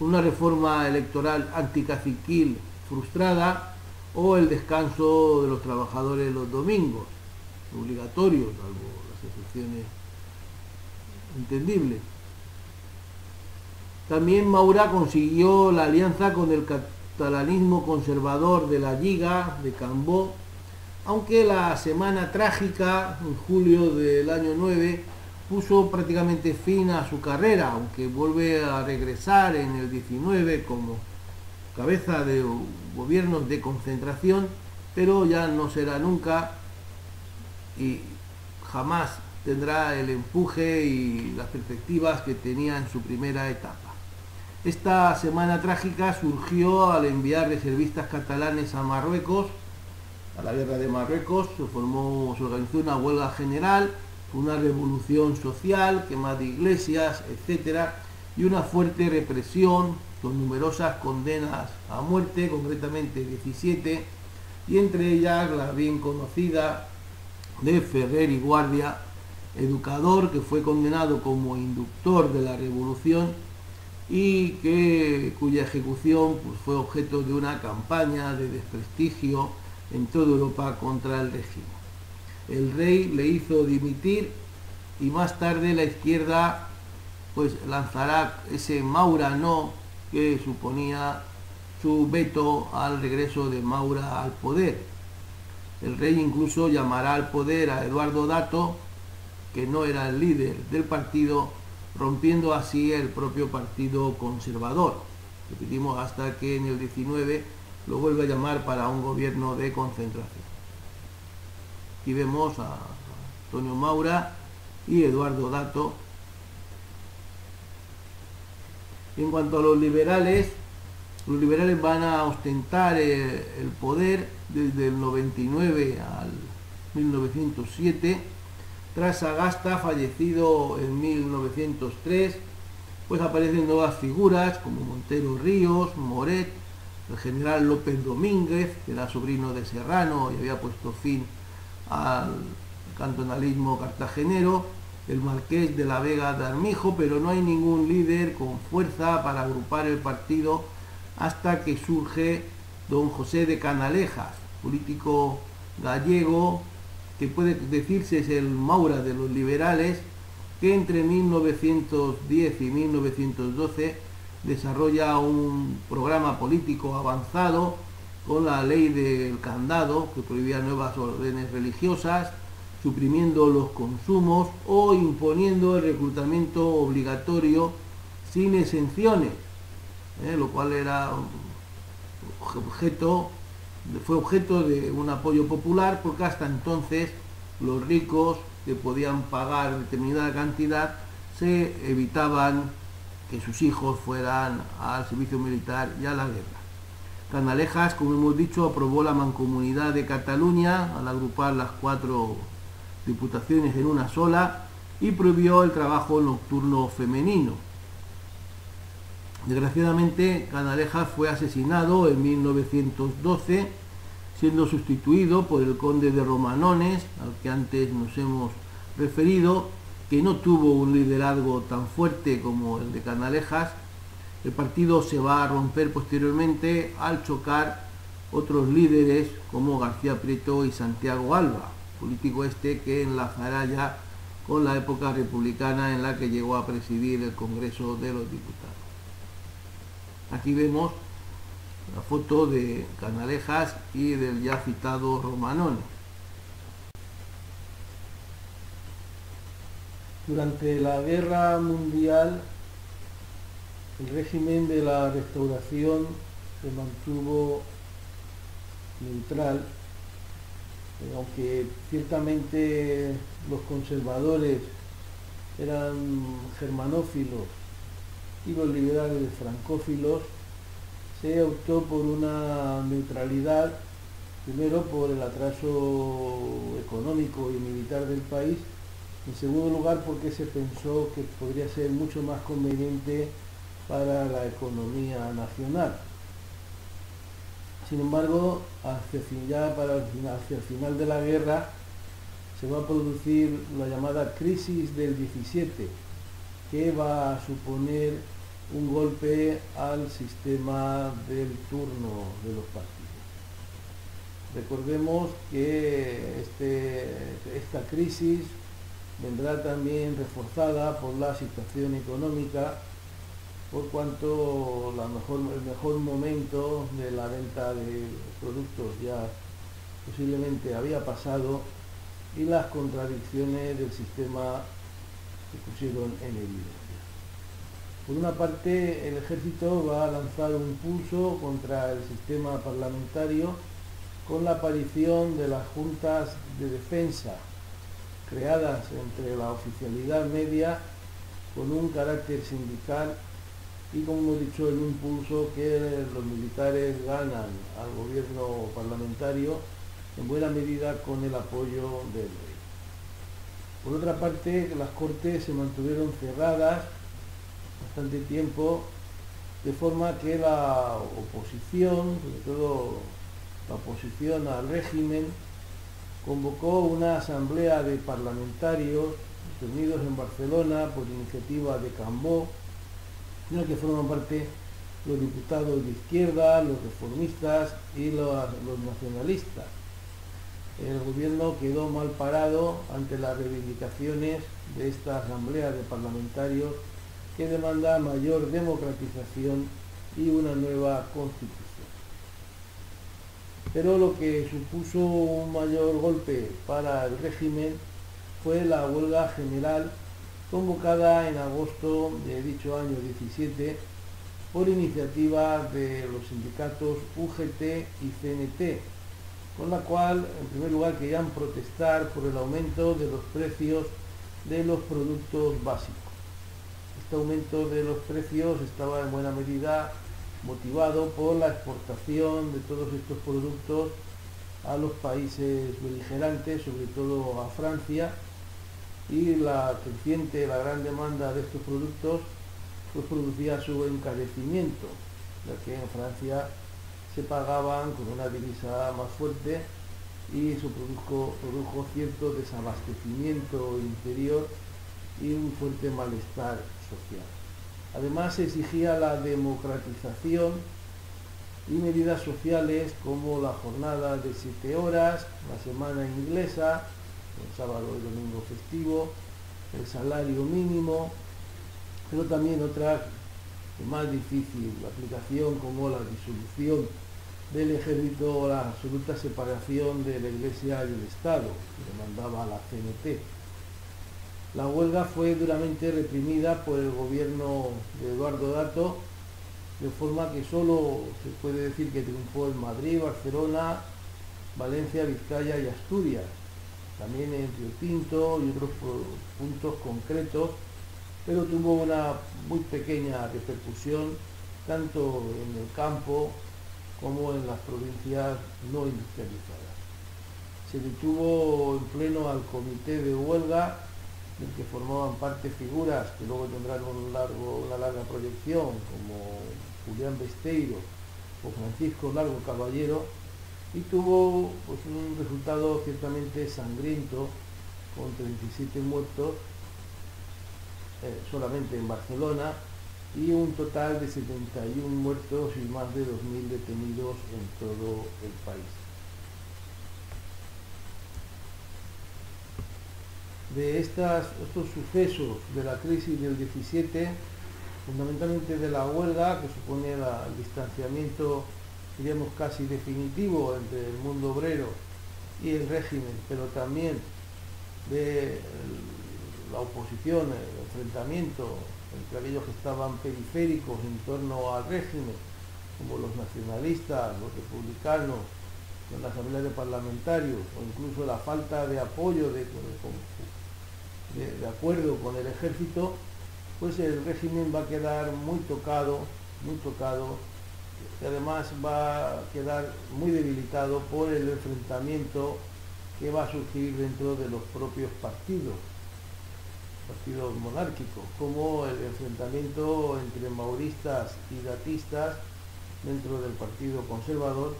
una reforma electoral anticaciquil frustrada o el descanso de los trabajadores los domingos, obligatorio, salvo las excepciones entendibles. También Maura consiguió la alianza con el catalanismo conservador de la Liga de Cambó, aunque la semana trágica, en julio del año 9, puso prácticamente fin a su carrera, aunque vuelve a regresar en el 19 como cabeza de gobiernos de concentración, pero ya no será nunca y jamás tendrá el empuje y las perspectivas que tenía en su primera etapa. Esta semana trágica surgió al enviar reservistas catalanes a Marruecos, a la guerra de Marruecos, se formó, se organizó una huelga general una revolución social, quema de iglesias, etc. Y una fuerte represión con numerosas condenas a muerte, concretamente 17, y entre ellas la bien conocida de Ferrer y Guardia, educador que fue condenado como inductor de la revolución y que, cuya ejecución pues, fue objeto de una campaña de desprestigio en toda Europa contra el régimen el rey le hizo dimitir y más tarde la izquierda pues lanzará ese Maura no que suponía su veto al regreso de Maura al poder. El rey incluso llamará al poder a Eduardo Dato, que no era el líder del partido, rompiendo así el propio partido conservador. Repetimos hasta que en el 19 lo vuelve a llamar para un gobierno de concentración. Aquí vemos a Antonio Maura y Eduardo Dato. En cuanto a los liberales, los liberales van a ostentar eh, el poder desde el 99 al 1907. Tras Agasta, fallecido en 1903, pues aparecen nuevas figuras como Montero Ríos, Moret, el general López Domínguez, que era sobrino de Serrano y había puesto fin al cantonalismo cartagenero, el marqués de la Vega de Armijo, pero no hay ningún líder con fuerza para agrupar el partido hasta que surge don José de Canalejas, político gallego que puede decirse es el Maura de los liberales, que entre 1910 y 1912 desarrolla un programa político avanzado con la ley del candado que prohibía nuevas órdenes religiosas, suprimiendo los consumos o imponiendo el reclutamiento obligatorio sin exenciones, ¿eh? lo cual era objeto, fue objeto de un apoyo popular porque hasta entonces los ricos que podían pagar determinada cantidad se evitaban que sus hijos fueran al servicio militar y a la guerra. Canalejas, como hemos dicho, aprobó la mancomunidad de Cataluña al agrupar las cuatro diputaciones en una sola y prohibió el trabajo nocturno femenino. Desgraciadamente, Canalejas fue asesinado en 1912, siendo sustituido por el conde de Romanones, al que antes nos hemos referido, que no tuvo un liderazgo tan fuerte como el de Canalejas. El partido se va a romper posteriormente al chocar otros líderes como García Prieto y Santiago Alba, político este que enlazará ya con la época republicana en la que llegó a presidir el Congreso de los Diputados. Aquí vemos la foto de Canalejas y del ya citado Romanone. Durante la Guerra Mundial, el régimen de la restauración se mantuvo neutral, eh, aunque ciertamente los conservadores eran germanófilos y los liberales francófilos, se optó por una neutralidad, primero por el atraso económico y militar del país, en segundo lugar porque se pensó que podría ser mucho más conveniente para la economía nacional. Sin embargo, hacia, el final de la guerra se va a producir la llamada crisis del 17, que va a suponer un golpe al sistema del turno de los partidos. Recordemos que este, esta crisis vendrá también reforzada por la situación económica, por cuanto el mejor momento de la venta de productos ya posiblemente había pasado y las contradicciones del sistema se pusieron en evidencia. Por una parte, el ejército va a lanzar un pulso contra el sistema parlamentario con la aparición de las juntas de defensa creadas entre la oficialidad media con un carácter sindical y como hemos dicho el impulso que los militares ganan al gobierno parlamentario en buena medida con el apoyo del rey. Por otra parte, las cortes se mantuvieron cerradas bastante tiempo, de forma que la oposición, sobre todo la oposición al régimen, convocó una asamblea de parlamentarios reunidos en Barcelona por iniciativa de Cambó, en la que forman parte los diputados de izquierda, los reformistas y los, los nacionalistas. El gobierno quedó mal parado ante las reivindicaciones de esta asamblea de parlamentarios que demanda mayor democratización y una nueva constitución. Pero lo que supuso un mayor golpe para el régimen fue la huelga general convocada en agosto de dicho año 17 por iniciativa de los sindicatos UGT y CNT, con la cual en primer lugar querían protestar por el aumento de los precios de los productos básicos. Este aumento de los precios estaba en buena medida motivado por la exportación de todos estos productos a los países beligerantes, sobre todo a Francia, y la creciente, la gran demanda de estos productos pues producía su encarecimiento, ya que en Francia se pagaban con una divisa más fuerte y eso produjo, produjo cierto desabastecimiento interior y un fuerte malestar social. Además se exigía la democratización y medidas sociales como la jornada de siete horas, la semana inglesa, el sábado y domingo festivo, el salario mínimo, pero también otras más difícil, la aplicación como la disolución del ejército o la absoluta separación de la Iglesia y el Estado, que demandaba la CNT. La huelga fue duramente reprimida por el gobierno de Eduardo Dato, de forma que solo se puede decir que triunfó en Madrid, Barcelona, Valencia, Vizcaya y Asturias. También en Río Tinto y otros puntos concretos pero tuvo una muy pequeña repercusión tanto en el campo como en las provincias no industrializadas. Se detuvo en pleno al comité de huelga del que formaban parte figuras que luego tendrán una larga proyección como Julián Besteiro o Francisco Largo Caballero y tuvo pues, un resultado ciertamente sangriento con 37 muertos eh, solamente en Barcelona y un total de 71 muertos y más de 2.000 detenidos en todo el país. De estas, estos sucesos de la crisis del 17, fundamentalmente de la huelga, que supone el distanciamiento, diríamos, casi definitivo entre el mundo obrero y el régimen, pero también de la oposición, el enfrentamiento entre aquellos que estaban periféricos en torno al régimen, como los nacionalistas, los republicanos, la Asamblea de Parlamentarios, o incluso la falta de apoyo, de, de, acuerdo con el ejército, pues el régimen va a quedar muy tocado, muy tocado, y además va a quedar muy debilitado por el enfrentamiento que va a surgir dentro de los propios partidos partidos monárquicos, como el enfrentamiento entre mauristas y datistas dentro del Partido Conservador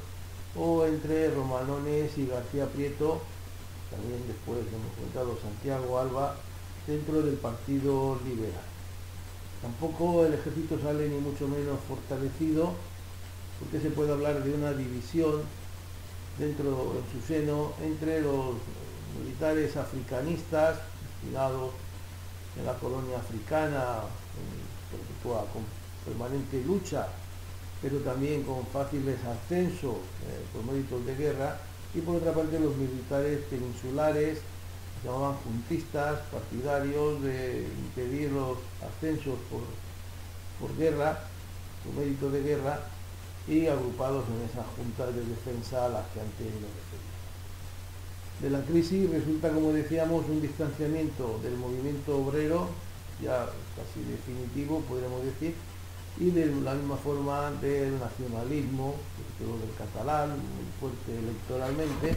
o entre romanones y García Prieto, también después hemos contado Santiago Alba, dentro del Partido Liberal. Tampoco el ejército sale ni mucho menos fortalecido, porque se puede hablar de una división dentro en su seno entre los militares africanistas destinados en la colonia africana, con permanente lucha, pero también con fáciles ascensos eh, por méritos de guerra, y por otra parte los militares peninsulares, llamaban juntistas, partidarios de impedir los ascensos por, por guerra, por mérito de guerra, y agrupados en esas juntas de defensa a las que antes me referí de la crisis resulta, como decíamos, un distanciamiento del movimiento obrero, ya casi definitivo, podríamos decir, y de la misma forma del nacionalismo, sobre del catalán, muy fuerte electoralmente,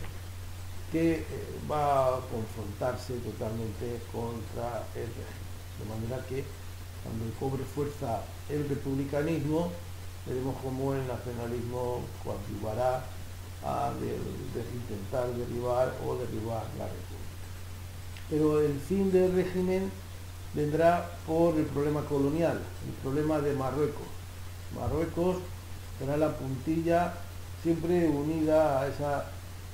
que eh, va a confrontarse totalmente contra el régimen. De manera que cuando cobre fuerza el republicanismo, veremos cómo el nacionalismo coadyuvará a intentar derribar o derribar la república. Pero el fin del régimen vendrá por el problema colonial, el problema de Marruecos. Marruecos será la puntilla siempre unida a esa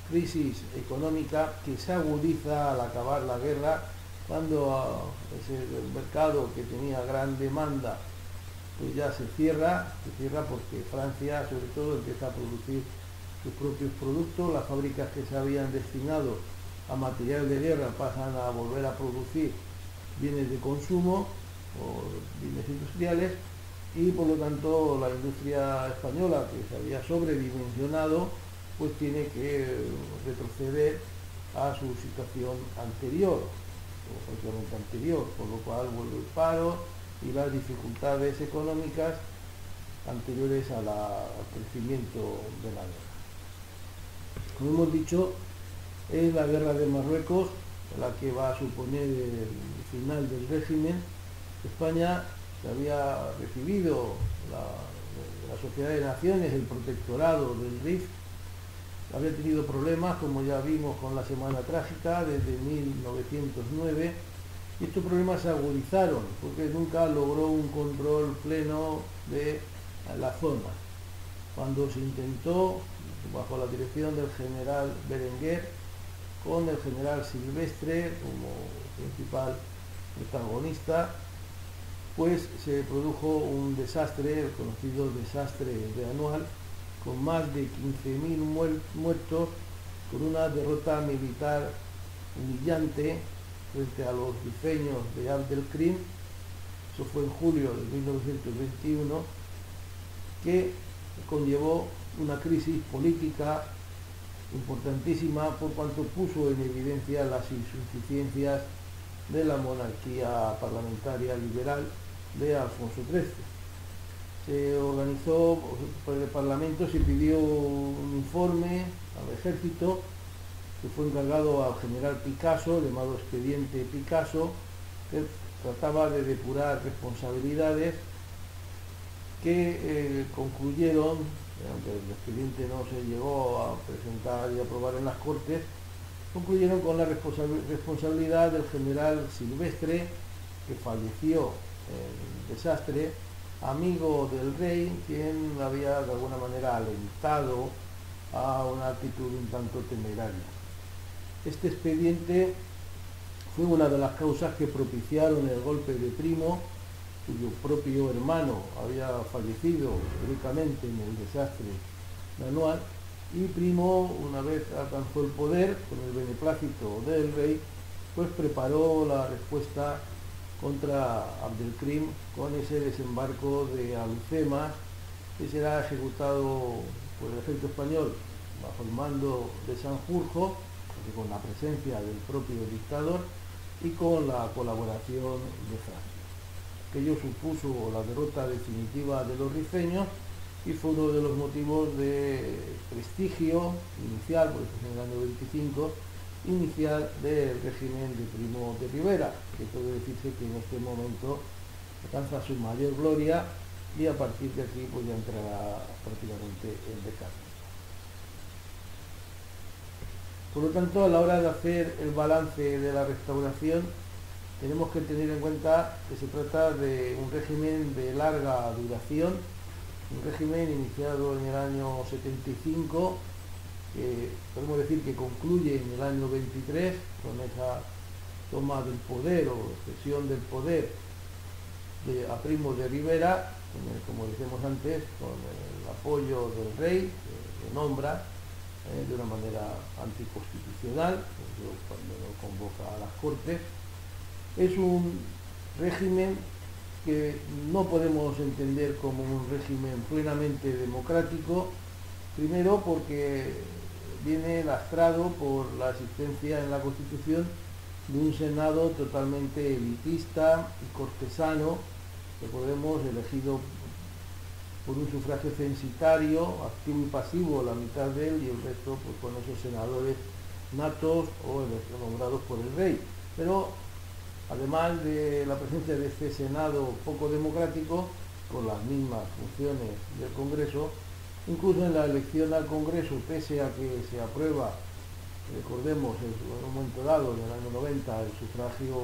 crisis económica que se agudiza al acabar la guerra, cuando ese mercado que tenía gran demanda pues ya se cierra, se cierra porque Francia sobre todo empieza a producir sus propios productos, las fábricas que se habían destinado a material de guerra pasan a volver a producir bienes de consumo o bienes industriales y por lo tanto la industria española que se había sobredimensionado pues tiene que retroceder a su situación anterior o prácticamente anterior, por lo cual vuelve el paro y las dificultades económicas anteriores al crecimiento de la guerra. Como hemos dicho, es la guerra de Marruecos la que va a suponer el final del régimen. España había recibido la, Sociedad de Naciones, el protectorado del RIF, había tenido problemas, como ya vimos con la Semana Trágica, desde 1909, estos problemas se agudizaron, porque nunca logró un control pleno de la zona. Cuando se intentó bajo la dirección del general Berenguer, con el general Silvestre como principal protagonista, pues se produjo un desastre, el conocido desastre de anual, con más de 15.000 muertos, con una derrota militar humillante frente a los diseños de Abdelkrim, eso fue en julio de 1921, que conllevó una crisis política importantísima por cuanto puso en evidencia las insuficiencias de la monarquía parlamentaria liberal de Alfonso XIII. Se organizó por el Parlamento, se pidió un informe al ejército que fue encargado al general Picasso, llamado expediente Picasso, que trataba de depurar responsabilidades que eh, concluyeron, aunque el expediente no se llegó a presentar y aprobar en las Cortes, concluyeron con la responsabilidad del general Silvestre, que falleció en el desastre, amigo del rey, quien había de alguna manera alentado a una actitud un tanto temeraria. Este expediente fue una de las causas que propiciaron el golpe de Primo, cuyo propio hermano había fallecido heroicamente en el desastre anual, y Primo, una vez alcanzó el poder, con el beneplácito del rey, pues preparó la respuesta contra Abdelkrim con ese desembarco de Alcema, que será ejecutado por el ejército español bajo el mando de Sanjurjo, con la presencia del propio dictador y con la colaboración de Francia. Aquello supuso la derrota definitiva de los rifeños y fue uno de los motivos de prestigio inicial, por eso en el año 25, inicial del régimen de Primo de Rivera, que puede decirse que en este momento alcanza su mayor gloria y a partir de aquí pues ya entrará prácticamente en decadencia. Por lo tanto, a la hora de hacer el balance de la restauración, tenemos que tener en cuenta que se trata de un régimen de larga duración, un régimen iniciado en el año 75, que podemos decir que concluye en el año 23 con esa toma del poder o expresión del poder de, a Primo de Rivera, como decimos antes, con el apoyo del rey, que nombra, eh, de una manera anticonstitucional, cuando lo convoca a las Cortes. Es un régimen que no podemos entender como un régimen plenamente democrático, primero porque viene lastrado por la existencia en la Constitución de un Senado totalmente elitista y cortesano, que podemos elegido por un sufragio censitario, activo y pasivo, la mitad de él y el resto pues, con esos senadores natos o nombrados por el rey. Pero además de la presencia de este Senado poco democrático, con las mismas funciones del Congreso, incluso en la elección al Congreso, pese a que se aprueba, recordemos, en un momento dado, en el año 90, el sufragio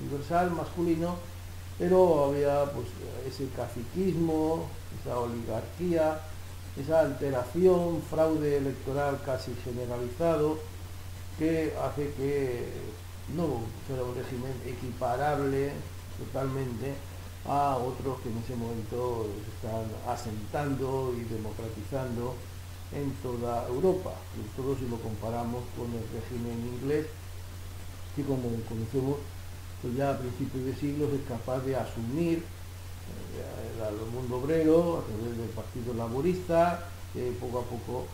universal masculino, pero había pues, ese caciquismo, esa oligarquía, esa alteración, fraude electoral casi generalizado, que hace que no fuera un régimen equiparable totalmente a otros que en ese momento se están asentando y democratizando en toda Europa, sobre todo si lo comparamos con el régimen inglés, que como conocemos pues ya a principios de siglo es capaz de asumir eh, al mundo obrero a través del Partido Laborista, que poco a poco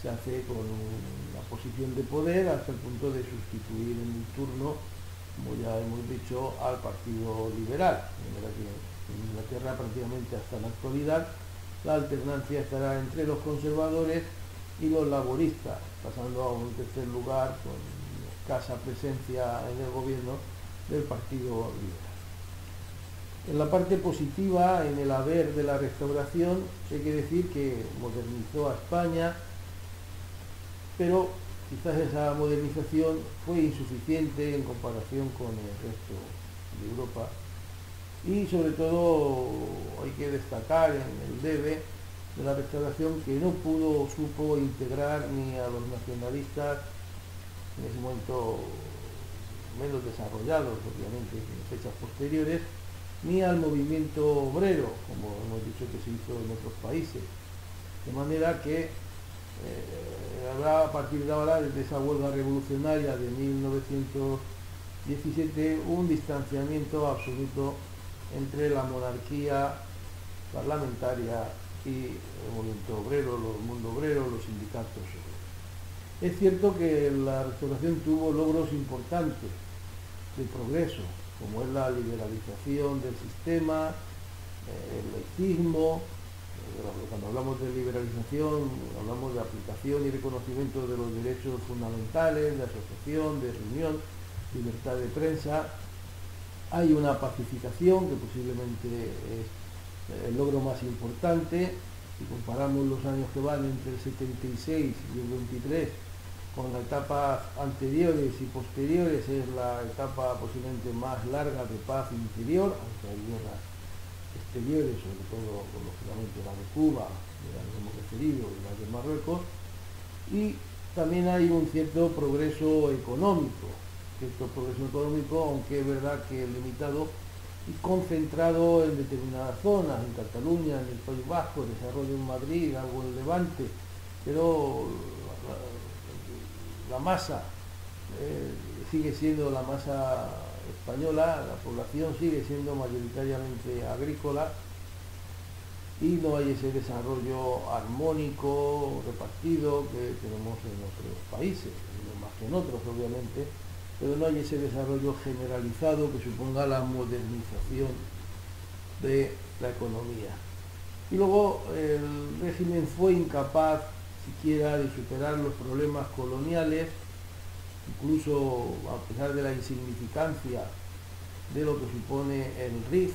se hace con una posición de poder hasta el punto de sustituir en el turno, como ya hemos dicho, al Partido Liberal. En Inglaterra prácticamente hasta la actualidad la alternancia estará entre los conservadores y los laboristas, pasando a un tercer lugar con escasa presencia en el gobierno del Partido Liberal. En la parte positiva, en el haber de la restauración, hay que decir que modernizó a España, pero quizás esa modernización fue insuficiente en comparación con el resto de Europa. Y sobre todo hay que destacar en el debe de la restauración que no pudo, supo integrar ni a los nacionalistas en ese momento menos desarrollados, obviamente, en fechas posteriores, ni al movimiento obrero, como hemos dicho que se hizo en otros países. De manera que eh, habrá a partir de ahora, desde esa huelga revolucionaria de 1917, un distanciamiento absoluto entre la monarquía parlamentaria y el movimiento obrero, el mundo obrero, los sindicatos. Es cierto que la restauración tuvo logros importantes, de progreso, como es la liberalización del sistema, eh, el laicismo, eh, cuando hablamos de liberalización hablamos de aplicación y reconocimiento de los derechos fundamentales, de asociación, de reunión, libertad de prensa. Hay una pacificación que posiblemente es el logro más importante. Si comparamos los años que van entre el 76 y el 23 con etapas anteriores y posteriores, es la etapa posiblemente más larga de paz interior, aunque hay guerras exteriores, sobre todo lógicamente la de Cuba, la que hemos referido, y la de Marruecos, y también hay un cierto progreso económico, cierto progreso económico, aunque es verdad que limitado y concentrado en determinadas zonas, en Cataluña, en el País Vasco, desarrollo en Madrid, algo en Levante, pero la, masa eh, sigue siendo la masa española, la población sigue siendo mayoritariamente agrícola y no hay ese desarrollo armónico, repartido que tenemos en otros países, más que en otros obviamente, pero no hay ese desarrollo generalizado que suponga la modernización de la economía. Y luego el régimen fue incapaz siquiera de superar los problemas coloniales, incluso a pesar de la insignificancia de lo que supone el RIF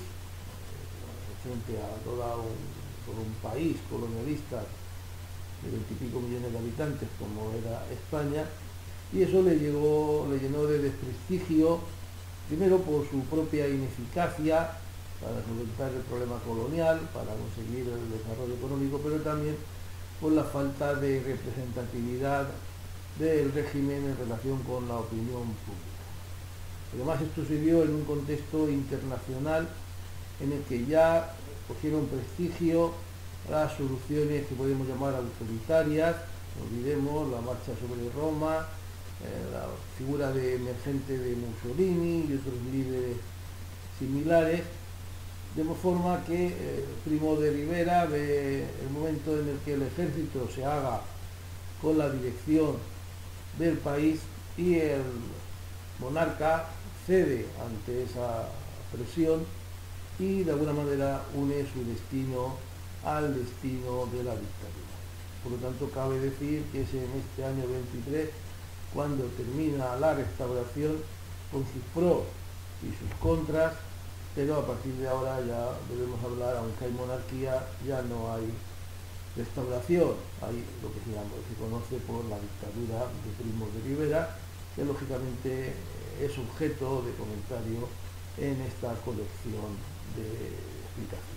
frente a todo un, país colonialista de veintipico millones de habitantes como era España, y eso le, llegó, le llenó de desprestigio, primero por su propia ineficacia para solventar el problema colonial, para conseguir el desarrollo económico, pero también por la falta de representatividad del régimen en relación con la opinión pública. Además, esto se dio en un contexto internacional en el que ya cogieron prestigio las soluciones que podemos llamar autoritarias, olvidemos la marcha sobre Roma, eh, la figura de emergente de Mussolini y otros líderes similares, de forma que eh, Primo de Rivera ve el momento en el que el ejército se haga con la dirección del país y el monarca cede ante esa presión y de alguna manera une su destino al destino de la dictadura. Por lo tanto, cabe decir que es en este año 23 cuando termina la restauración con sus pros y sus contras, pero a partir de ahora ya debemos hablar, aunque hay monarquía, ya no hay restauración, hay lo que se, conoce por la dictadura de Primo de Rivera, que lógicamente es objeto de comentario en esta colección de explicaciones.